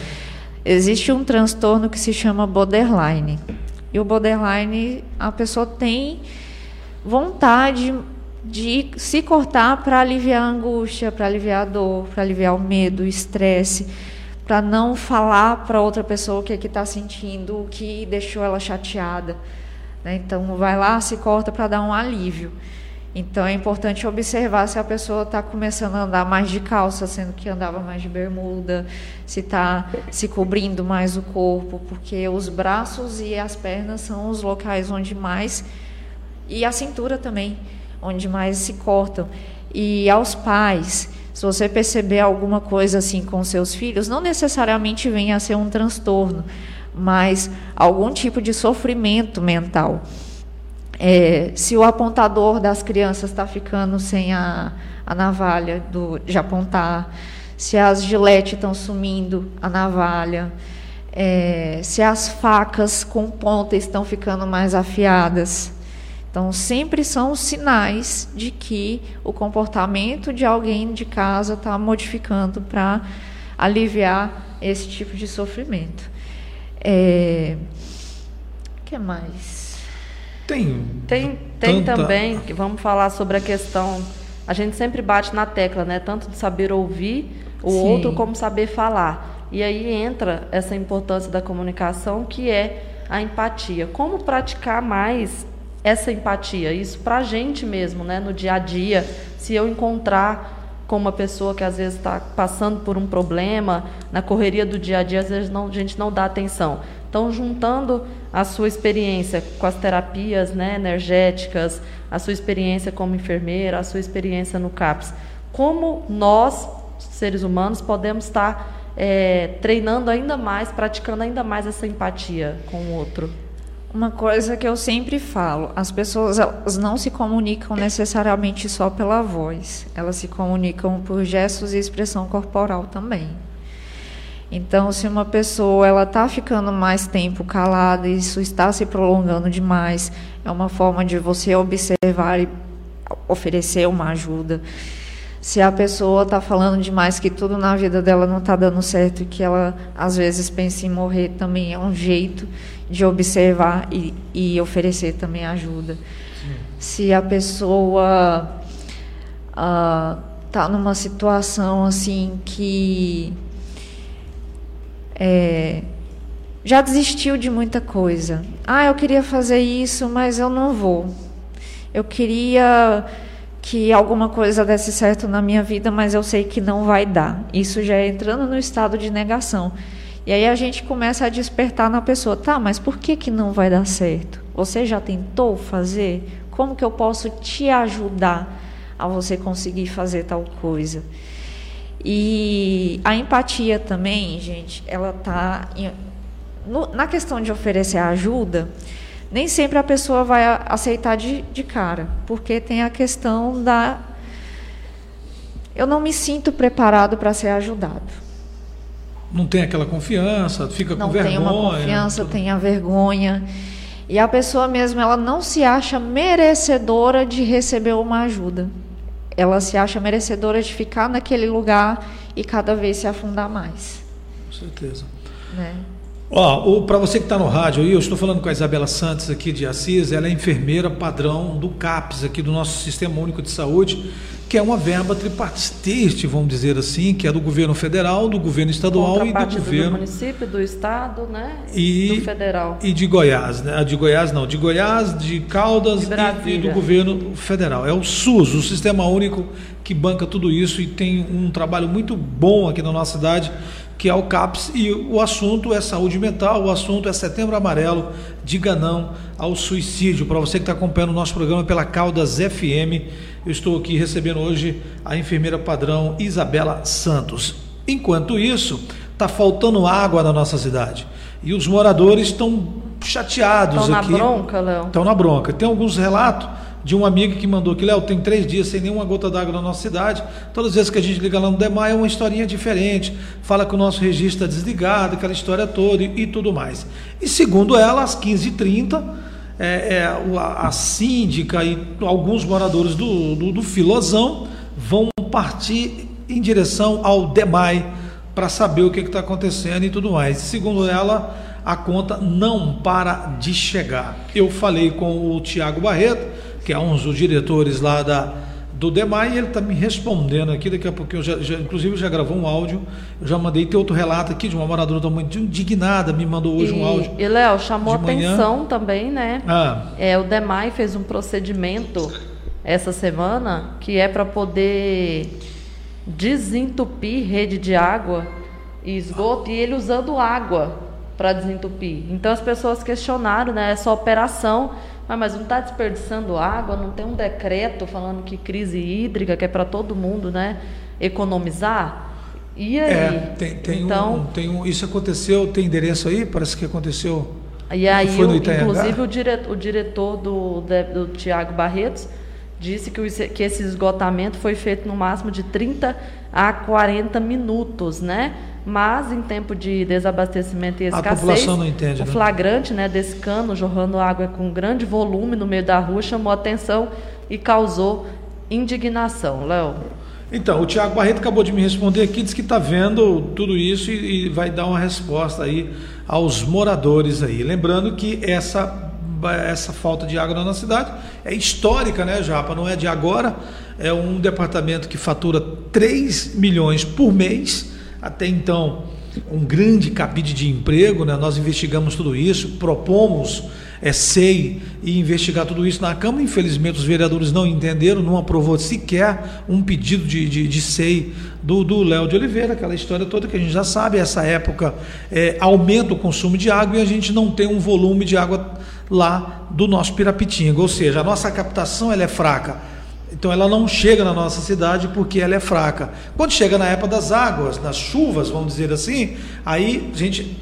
Existe um transtorno que se chama borderline. E o borderline, a pessoa tem vontade de se cortar para aliviar a angústia, para aliviar a dor, para aliviar o medo, o estresse, para não falar para outra pessoa o que é está sentindo, o que deixou ela chateada. Né? Então, vai lá, se corta para dar um alívio. Então é importante observar se a pessoa está começando a andar mais de calça, sendo que andava mais de bermuda, se está se cobrindo mais o corpo, porque os braços e as pernas são os locais onde mais e a cintura também, onde mais se cortam. E aos pais, se você perceber alguma coisa assim com seus filhos, não necessariamente venha a ser um transtorno, mas algum tipo de sofrimento mental. É, se o apontador das crianças está ficando sem a, a navalha do, de apontar, se as giletes estão sumindo a navalha, é, se as facas com ponta estão ficando mais afiadas. Então, sempre são sinais de que o comportamento de alguém de casa está modificando para aliviar esse tipo de sofrimento. É, o que mais? Tem. Tem, tem tanta- também, que vamos falar sobre a questão. A gente sempre bate na tecla, né? Tanto de saber ouvir o Sim. outro como saber falar. E aí entra essa importância da comunicação, que é a empatia. Como praticar mais essa empatia? Isso para a gente mesmo, né? No dia a dia. Se eu encontrar com uma pessoa que às vezes está passando por um problema, na correria do dia a dia, às vezes não, a gente não dá atenção. Então, juntando a sua experiência com as terapias né, energéticas, a sua experiência como enfermeira, a sua experiência no CAPS, como nós, seres humanos, podemos estar eh, treinando ainda mais, praticando ainda mais essa empatia com o outro? Uma coisa que eu sempre falo, as pessoas elas não se comunicam necessariamente só pela voz, elas se comunicam por gestos e expressão corporal também. Então, se uma pessoa ela está ficando mais tempo calada, e isso está se prolongando demais, é uma forma de você observar e oferecer uma ajuda. Se a pessoa está falando demais que tudo na vida dela não está dando certo e que ela às vezes pensa em morrer, também é um jeito de observar e, e oferecer também ajuda. Se a pessoa está numa situação assim que é, já desistiu de muita coisa. Ah, eu queria fazer isso, mas eu não vou. Eu queria que alguma coisa desse certo na minha vida, mas eu sei que não vai dar. Isso já é entrando no estado de negação. E aí a gente começa a despertar na pessoa, tá, mas por que que não vai dar certo? Você já tentou fazer? Como que eu posso te ajudar a você conseguir fazer tal coisa? E a empatia também, gente, ela tá no- na questão de oferecer ajuda, nem sempre a pessoa vai aceitar de, de cara, porque tem a questão da eu não me sinto preparado para ser ajudado. Não tem aquela confiança, fica Não com tem vergonha. uma confiança, tudo. tem a vergonha. E a pessoa mesmo, ela não se acha merecedora de receber uma ajuda. Ela se acha merecedora de ficar naquele lugar e cada vez se afundar mais. Com certeza. Né? Ó, para você que está no rádio aí, eu estou falando com a Isabela Santos aqui de Assis, ela é enfermeira padrão do CAPS, aqui do nosso Sistema Único de Saúde, que é uma verba tripartite, vamos dizer assim, que é do governo federal, do governo estadual e do Contrapartida do governo município, do estado, né? E- do federal. e de Goiás, né? De Goiás não, de Goiás, de Caldas De e- e, do governo federal. É o SUS, o Sistema Único, que banca tudo isso e tem um trabalho muito bom aqui na nossa cidade, que é o CAPS. E o assunto é saúde mental, o assunto é Setembro Amarelo, diga não ao suicídio. Para você que está acompanhando o nosso programa pela Caldas FM, eu estou aqui recebendo hoje a enfermeira padrão Isabela Santos. Enquanto isso, está faltando água na nossa cidade. E os moradores estão chateados Estão na aqui. bronca, Léo? Estão na bronca. Tem alguns relatos de um amigo que mandou que, Léo, tem três dias sem nenhuma gota d'água na nossa cidade. Todas as vezes que a gente liga lá no DEMAI é uma historinha diferente. Fala que o nosso registro está desligado, aquela história toda e, e tudo mais. E segundo ela, às 15h30, é, é, a síndica e alguns moradores do, do, do Filosão vão partir em direção ao DEMAI para saber o que está acontecendo e tudo mais. Segundo ela, a conta não para de chegar. Eu falei com o Tiago Barreto, que é um dos diretores lá da, do DEMAI, e ele está me respondendo aqui. Daqui a pouquinho, eu já, já- inclusive, já gravou um áudio. Eu já mandei. Tem outro relato aqui de uma moradora tá muito indignada, me mandou hoje e, um áudio. E, Léo, chamou manhã. atenção também, né? Ah, É, o DEMAI fez um procedimento essa semana, que é para poder desentupir rede de água e esgoto, e ele usando água para desentupir. Então as pessoas questionaram né, essa operação, ah, mas não está desperdiçando água, não tem um decreto falando que crise hídrica, que é para todo mundo né, economizar? E aí? É, tem, tem, então, um, tem um, isso aconteceu, tem endereço aí? Parece que aconteceu. E aí, o, inclusive, o diretor, o diretor do, do, do Tiago Barretos disse que, o, que esse esgotamento foi feito no máximo de 30 a 40 minutos, né? Mas em tempo de desabastecimento e escassez, entende, o né? flagrante né, desse cano jorrando água com grande volume no meio da rua chamou atenção e causou indignação. Léo. Então, o Tiago Barreto acabou de me responder aqui, diz que está vendo tudo isso e, e, vai dar uma resposta aí aos moradores aí. Lembrando que essa, essa falta de água na nossa cidade é histórica, né, Japa? Não é de agora. É um departamento que fatura 3 milhões por mês. Até então, um grande cabide de emprego, né? Nós investigamos tudo isso, propomos é, SEI e investigar tudo isso na Câmara. Infelizmente, os vereadores não entenderam, não aprovou sequer um pedido de, de, de SEI do Léo de Oliveira, aquela história toda que a gente já sabe. Essa época é, aumenta o consumo de água e a gente não tem um volume de água lá do nosso Pirapitinga, ou seja, a nossa captação ela é fraca. Então ela não chega na nossa cidade porque ela é fraca. Quando chega na época das águas, das chuvas, vamos dizer assim, aí a gente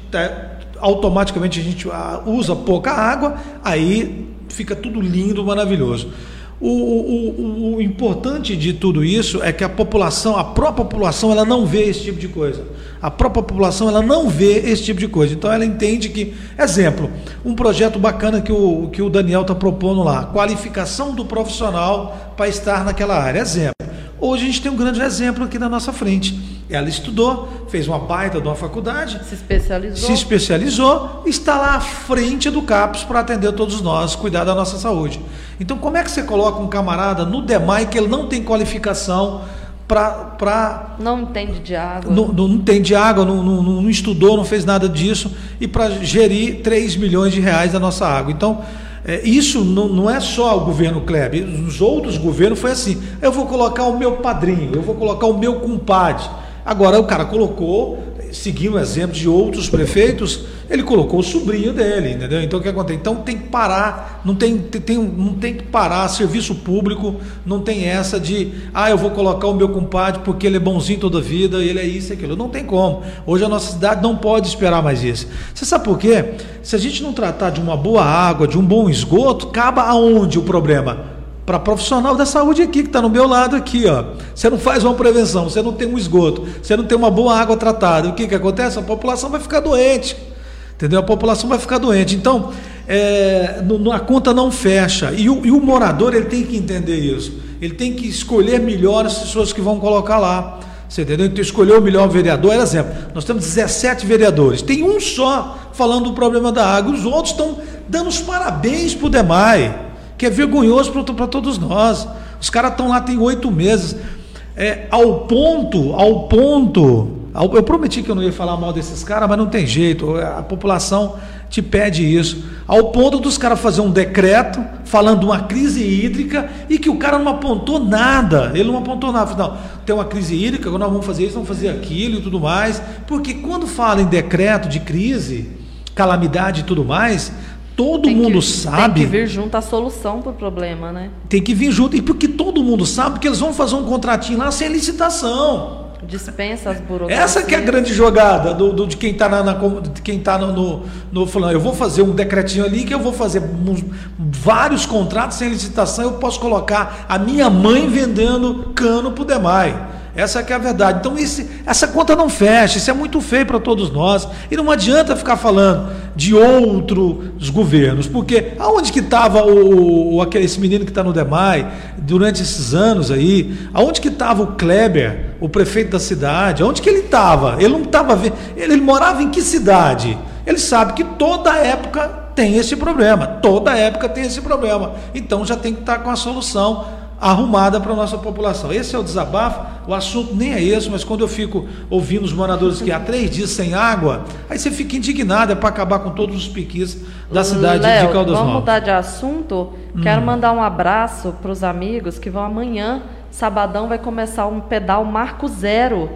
automaticamente a gente ah, usa pouca água, aí fica tudo lindo, maravilhoso. O, o, o, o, importante de tudo isso é que a população, a própria população, ela não vê esse tipo de coisa. A própria população, ela não vê esse tipo de coisa. Então ela entende que, exemplo, um projeto bacana que o, que o Daniel está propondo lá, qualificação do profissional para estar naquela área. Exemplo. Hoje a gente tem um grande exemplo aqui na nossa frente ela estudou, fez uma baita de uma faculdade, se especializou, se especializou, está lá à frente do CAPS para atender todos nós, cuidar da nossa saúde. Então, como é que você coloca um camarada no DEMAI que ele não tem qualificação para. Não entende de água. Não, não entende de água, não, não, não estudou, não fez nada disso, e para gerir 3 milhões de reais da nossa água. Então, é, isso não, não, é só o governo Kleber, os outros governos foi assim. Eu vou colocar o meu padrinho, eu vou colocar o meu compadre. Agora o cara colocou, seguindo o exemplo de outros prefeitos, ele colocou o sobrinho dele, entendeu? Então o que acontece? Então tem que parar, não tem, tem, não tem que parar, serviço público, não tem essa de, ah, eu vou colocar o meu compadre porque ele é bonzinho toda a vida, ele é isso e aquilo. Não tem como. Hoje a nossa cidade não pode esperar mais isso. Você sabe por quê? Se a gente não tratar de uma boa água, de um bom esgoto, acaba aonde o problema? Para profissional da saúde aqui, que está no meu lado aqui, ó. Você não faz uma prevenção, você não tem um esgoto, você não tem uma boa água tratada. O que, que acontece? A população vai ficar doente. Entendeu? A população vai ficar doente. Então, é, no, a conta não fecha. E o, e o morador ele tem que entender isso. Ele tem que escolher melhor as pessoas que vão colocar lá. Você entendeu? Então, escolher o melhor vereador. Exemplo, nós temos 17 vereadores. Tem um só falando do problema da água. Os outros estão dando os parabéns para o DEMAI que é vergonhoso para todos nós. Os caras estão lá tem oito meses, é, ao ponto, ao ponto. Ao, eu prometi que eu não ia falar mal desses caras, mas não tem jeito. A população te pede isso. Ao ponto dos caras fazer um decreto falando de uma crise hídrica e que o cara não apontou nada. Ele não apontou nada. Não, tem uma crise hídrica, nós vamos fazer isso, vamos fazer aquilo e tudo mais. Porque quando fala em decreto de crise, calamidade e tudo mais, Todo tem mundo que, sabe. Tem que vir junto a solução para o problema, né? Tem que vir junto. E porque todo mundo sabe que eles vão fazer um contratinho lá sem licitação. Dispensa as burocracias. Essa que é a grande jogada do, do de quem está na, na, quem tá no, no, no falando. Eu vou fazer um decretinho ali que eu vou fazer uns, vários contratos sem licitação. Eu posso colocar a minha mãe vendendo cano para o Demai. Essa é a verdade. Então esse, essa conta não fecha, isso é muito feio para todos nós. E não adianta ficar falando de outros governos, porque aonde que estava o, o, esse menino que está no DEMAI durante esses anos aí? Aonde que estava o Kleber, o prefeito da cidade? Aonde que ele estava? Ele não estava ele, ele morava em que cidade? Ele sabe que toda época tem esse problema, toda época tem esse problema. Então já tem que estar tá com a solução arrumada para a nossa população. Esse é o desabafo, o assunto nem é esse, mas quando eu fico ouvindo os moradores que há três dias sem água, aí você fica indignado, é para acabar com todos os piquis da cidade Léo, de Caldas vamos Novas. mudar de assunto. Quero mandar um abraço para os amigos que vão amanhã, sabadão, vai começar um pedal Marco Zero.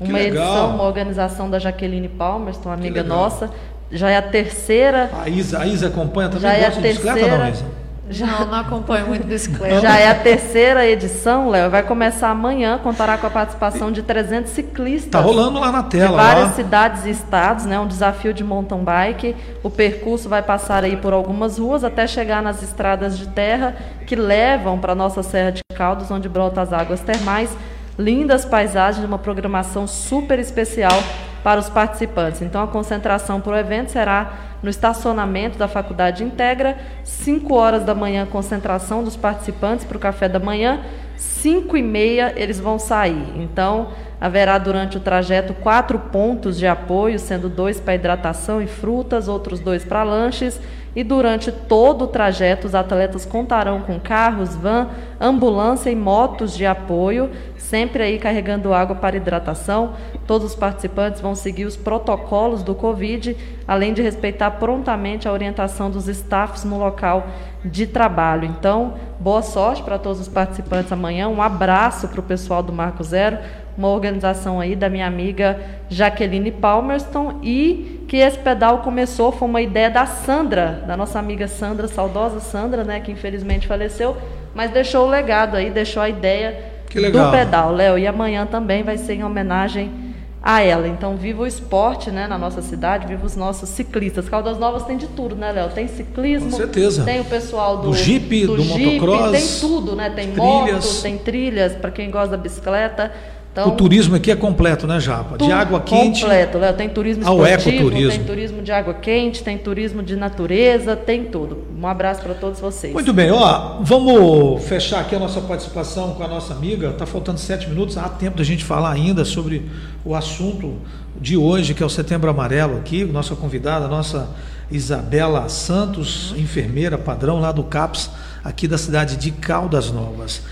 Uma edição, uma organização da Jaqueline Palmerston, amiga nossa. Já é a terceira. A Isa, a Isa acompanha também, Já é a gosta de bicicleta terceira. não, Isa? Não, não acompanho muito bicicleta. Já é a terceira edição, Léo. Vai começar amanhã, contará com a participação de 300 ciclistas. Tá rolando lá na de tela. várias lá. cidades e estados, né? Um desafio de mountain bike. O percurso vai passar aí por algumas ruas até chegar nas estradas de terra que levam para nossa Serra de Caldas, onde brotam as águas termais. Lindas paisagens, uma programação super especial para os participantes. Então a concentração para o evento será no estacionamento da Faculdade Integra, 5 horas da manhã, concentração dos participantes para o café da manhã, 5 e meia eles vão sair. Então, haverá durante o trajeto quatro pontos de apoio, sendo dois para hidratação e frutas, outros dois para lanches. E durante todo o trajeto, os atletas contarão com carros, van, ambulância e motos de apoio, sempre aí carregando água para hidratação. Todos os participantes vão seguir os protocolos do Covid, além de respeitar prontamente a orientação dos staffs no local de trabalho. Então, boa sorte para todos os participantes amanhã. Um abraço para o pessoal do Marco Zero, uma organização aí da minha amiga Jaqueline Palmerston e que esse pedal começou foi uma ideia da Sandra, da nossa amiga Sandra, saudosa Sandra, né, que infelizmente faleceu, mas deixou o legado aí, deixou a ideia do pedal, Léo. E amanhã também vai ser em homenagem a ela. Então, viva o esporte, né, na nossa cidade, viva os nossos ciclistas. Caldas Novas tem de tudo, né, Léo? Tem ciclismo, Com certeza. tem o pessoal do, Do Jeep, do Jeep, motocross, tem tudo, né? Tem trilhas. moto, tem trilhas para quem gosta da bicicleta. Então, O turismo aqui é completo, né, Japa? De água quente. Completo, Léo. Tem turismo esportivo, ecoturismo. tem turismo de água quente, tem turismo de natureza, tem tudo. Um abraço para todos vocês. Muito bem, ó, vamos fechar aqui a nossa participação com a nossa amiga. Tá faltando sete minutos, há tempo da gente falar ainda sobre o assunto de hoje, que é o Setembro Amarelo aqui. Nossa convidada, a nossa Isabela Santos, enfermeira padrão lá do CAPS, aqui da cidade de Caldas Novas.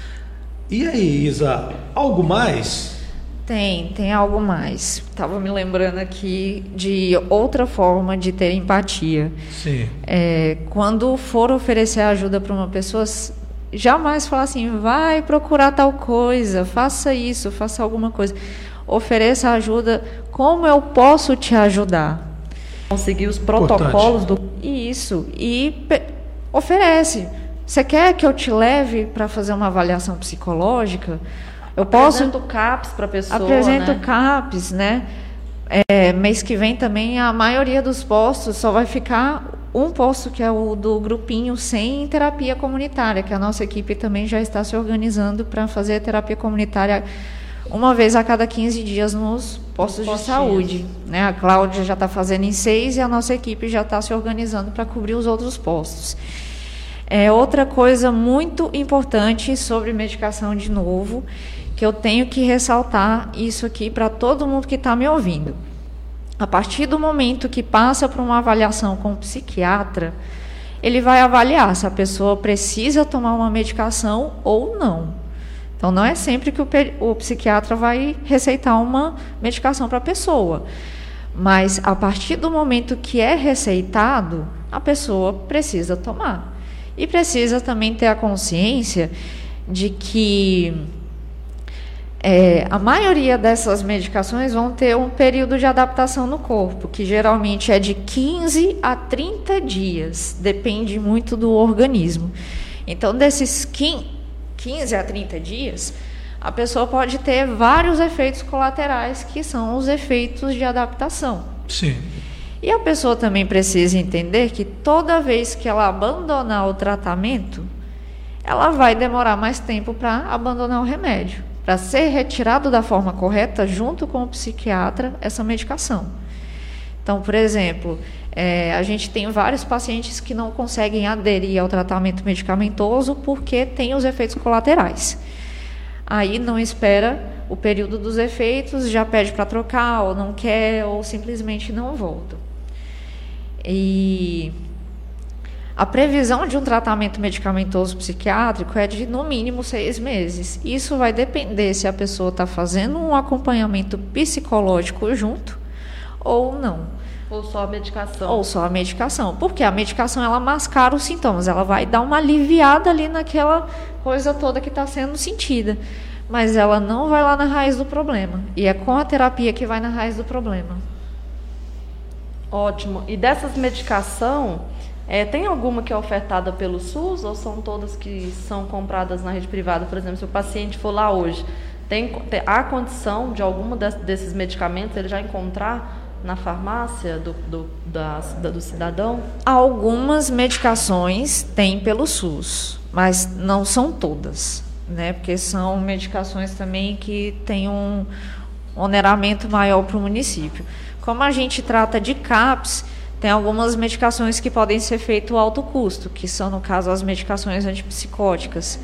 E aí, Isa, algo mais? Tem, tem algo mais. Estava me lembrando aqui de outra forma de ter empatia. Sim. É, quando for oferecer ajuda para uma pessoa, jamais falar assim, vai procurar tal coisa, faça isso, faça alguma coisa. Ofereça ajuda, como eu posso te ajudar? Conseguir os protocolos do. Isso, e oferece. Você quer que eu te leve para fazer uma avaliação psicológica? Eu posso. Apresenta o CAPS para a pessoa. Apresenta né? CAPS, né? É, mês que vem também a maioria dos postos só vai ficar um posto que é o do grupinho sem terapia comunitária, que a nossa equipe também já está se organizando para fazer terapia comunitária uma vez a cada 15 dias nos postos de saúde. Né? A Cláudia já está fazendo em seis e a nossa equipe já está se organizando para cobrir os outros postos. É outra coisa muito importante sobre medicação de novo, que eu tenho que ressaltar isso aqui para todo mundo que está me ouvindo. A partir do momento que passa por uma avaliação com o psiquiatra, ele vai avaliar se a pessoa precisa tomar uma medicação ou não. Então, não é sempre que o, o psiquiatra vai receitar uma medicação para a pessoa. Mas, a partir do momento que é receitado, a pessoa precisa tomar. E precisa também ter a consciência de que é, a maioria dessas medicações vão ter um período de adaptação no corpo, que geralmente é de 15 a 30 dias, depende muito do organismo. Então, desses 15 15 a 30 dias, a pessoa pode ter vários efeitos colaterais, que são os efeitos de adaptação. Sim. E a pessoa também precisa entender que toda vez que ela abandonar o tratamento, ela vai demorar mais tempo para abandonar o remédio, para ser retirado da forma correta, junto com o psiquiatra, essa medicação. Então, por exemplo, é, a gente tem vários pacientes que não conseguem aderir ao tratamento medicamentoso porque tem os efeitos colaterais. Aí não espera o período dos efeitos, já pede para trocar, ou não quer, ou simplesmente não volta. E A previsão de um tratamento medicamentoso psiquiátrico é de no mínimo seis meses. Isso vai depender se a pessoa está fazendo um acompanhamento psicológico junto ou não. Ou só a medicação. Ou só a medicação. Porque a medicação ela mascara os sintomas, ela vai dar uma aliviada ali naquela coisa toda que está sendo sentida. Mas ela não vai lá na raiz do problema. E é com a terapia que vai na raiz do problema. Ótimo. E dessas medicação, é, tem alguma que é ofertada pelo SUS ou são todas que são compradas na rede privada? Por exemplo, se o paciente for lá hoje, tem, tem há condição de alguma desses medicamentos ele já encontrar na farmácia do, do, da, do cidadão? Algumas medicações tem pelo SUS, mas não são todas, né? Porque são medicações também que têm um oneramento maior para o município. Como a gente trata de CAPS, tem algumas medicações que podem ser feitas a alto custo, que são, no caso, as medicações antipsicóticas,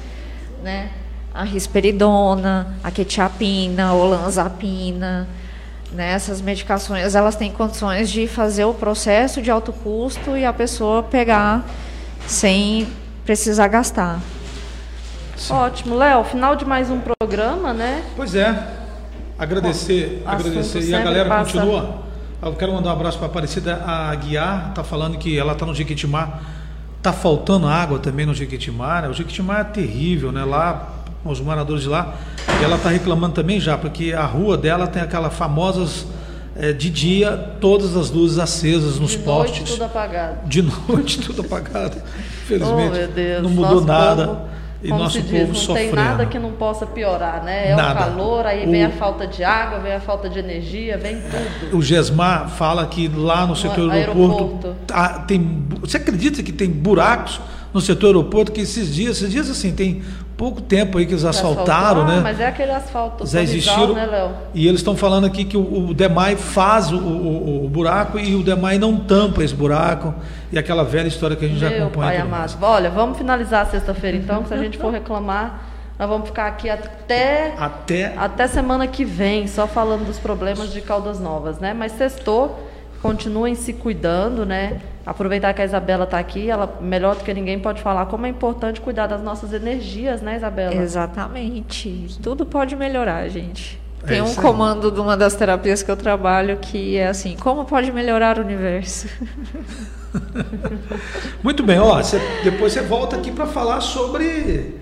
né? A risperidona, a quetiapina, olanzapina, né? Essas medicações, elas têm condições de fazer o processo de alto custo e a pessoa pegar sem precisar gastar. Sim. Ótimo, Léo, final de mais um programa, né? Pois é. Agradecer, Bom, agradecer. E a galera passa... continua. Eu quero mandar um abraço para a Aparecida Aguiar, está falando que ela está no Jequitimar. Está faltando água também no Jequitimar. O Jequitimar é terrível, né? Lá os moradores de lá. E ela está reclamando também já, porque a rua dela tem aquelas famosas é, de dia, todas as luzes acesas nos de postes. De noite tudo apagado. De noite tudo apagado. Infelizmente. Oh. Não mudou Nosso nada. Povo, e nosso diz, povo não sofrendo. tem nada que não possa piorar, né? É nada. o calor, aí vem a falta de água, vem a falta de energia, vem tudo. O Gesmar fala que lá no setor no aeroporto, aeroporto. Tá, tem. Você acredita que tem buracos no setor aeroporto que esses dias, esses dias assim, tem pouco tempo aí que eles asfaltaram, né? Mas é aquele asfalto Já existiram, né, Léo? E eles estão falando aqui que o, o DEMAI faz o, o, o, buraco e o DEMAI não tampa esse buraco. E aquela velha história que a gente Meu já acompanha. Pai amado. Olha, vamos finalizar sexta-feira então, que se a gente for reclamar, nós vamos ficar aqui até, até até semana que vem, só falando dos problemas de Caldas Novas, né? Mas sextou, continuem se cuidando, né? Aproveitar que a Isabela está aqui, ela melhor do que ninguém pode falar como é importante cuidar das nossas energias, né, Isabela? Exatamente. Tudo pode melhorar, gente. É Tem um isso aí. comando de uma das terapias que eu trabalho que é assim: como pode melhorar o universo? Muito bem, ó, cê- depois você volta aqui para falar sobre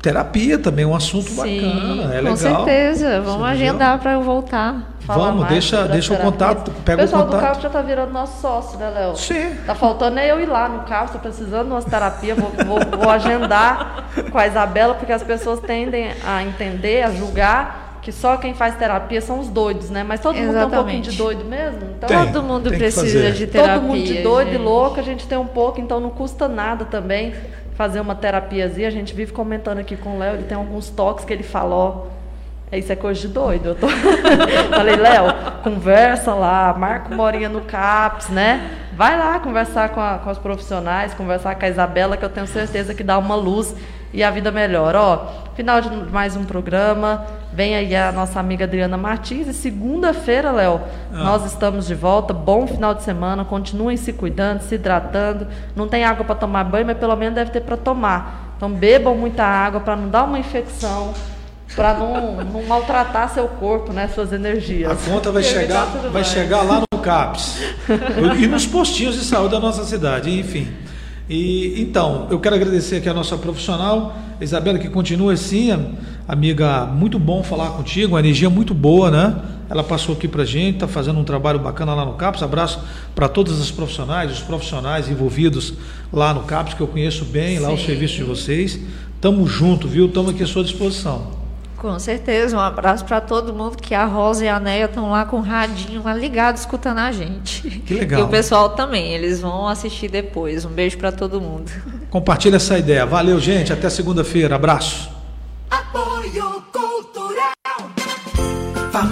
terapia também, um assunto bacana, é com legal. certeza. Vamos Você agendar para eu voltar. Falar Vamos, deixa, deixa o contato, pega o pessoal o do contato. carro já tá virando nosso sócio, né, Léo? Sim. Tá faltando é eu ir lá no carro, tô precisando de umas terapias, vou, vou, vou agendar com a Isabela, porque as pessoas tendem a entender, a julgar que só quem faz terapia são os doidos, né? Mas todo mundo tem um pouquinho Exatamente. de doido mesmo. Então, Tem, Todo mundo precisa de terapia. todo mundo de doido e gente. louco, a gente tem um pouco, então não custa nada também fazer uma terapiazinha. A gente vive comentando aqui com o Léo, ele tem alguns toques que ele fala, ó, é isso é coisa de doido. Eu tô... Falei, Léo, conversa lá, marca uma no CAPS, né? Vai lá conversar com, a- com os profissionais, conversar com a Isabela, que eu tenho certeza que dá uma luz e a vida melhora. Ó, final de mais um programa. Vem aí a nossa amiga Adriana Martins. E segunda-feira, Léo, nós estamos de volta. Bom final de semana. Continuem se cuidando, se hidratando. Não tem água para tomar banho, mas pelo menos deve ter para tomar. Então bebam muita água para não dar uma infecção, para não, não maltratar seu corpo, né, suas energias. A conta vai chegar, tudo vai mais. chegar lá no CAPS e nos postinhos de saúde da nossa cidade, enfim. E então, eu quero agradecer aqui a nossa profissional, Isabela, que continua assim, amiga, muito bom falar contigo, uma energia muito boa, né? Ela passou aqui pra gente, está fazendo um trabalho bacana lá no CAPS. Abraço para todas as profissionais, os profissionais envolvidos lá no CAPS, que eu conheço bem, lá o Sim. serviço de vocês. Tamo junto, viu? Estamos aqui à sua disposição. Com certeza, um abraço para todo mundo que a Rosa e a Neia estão lá com o radinho lá ligado escutando a gente. Que legal. E o pessoal também, eles vão assistir depois. Um beijo para todo mundo. Compartilha essa ideia. Valeu, gente. Até segunda-feira. Abraço. apoyo con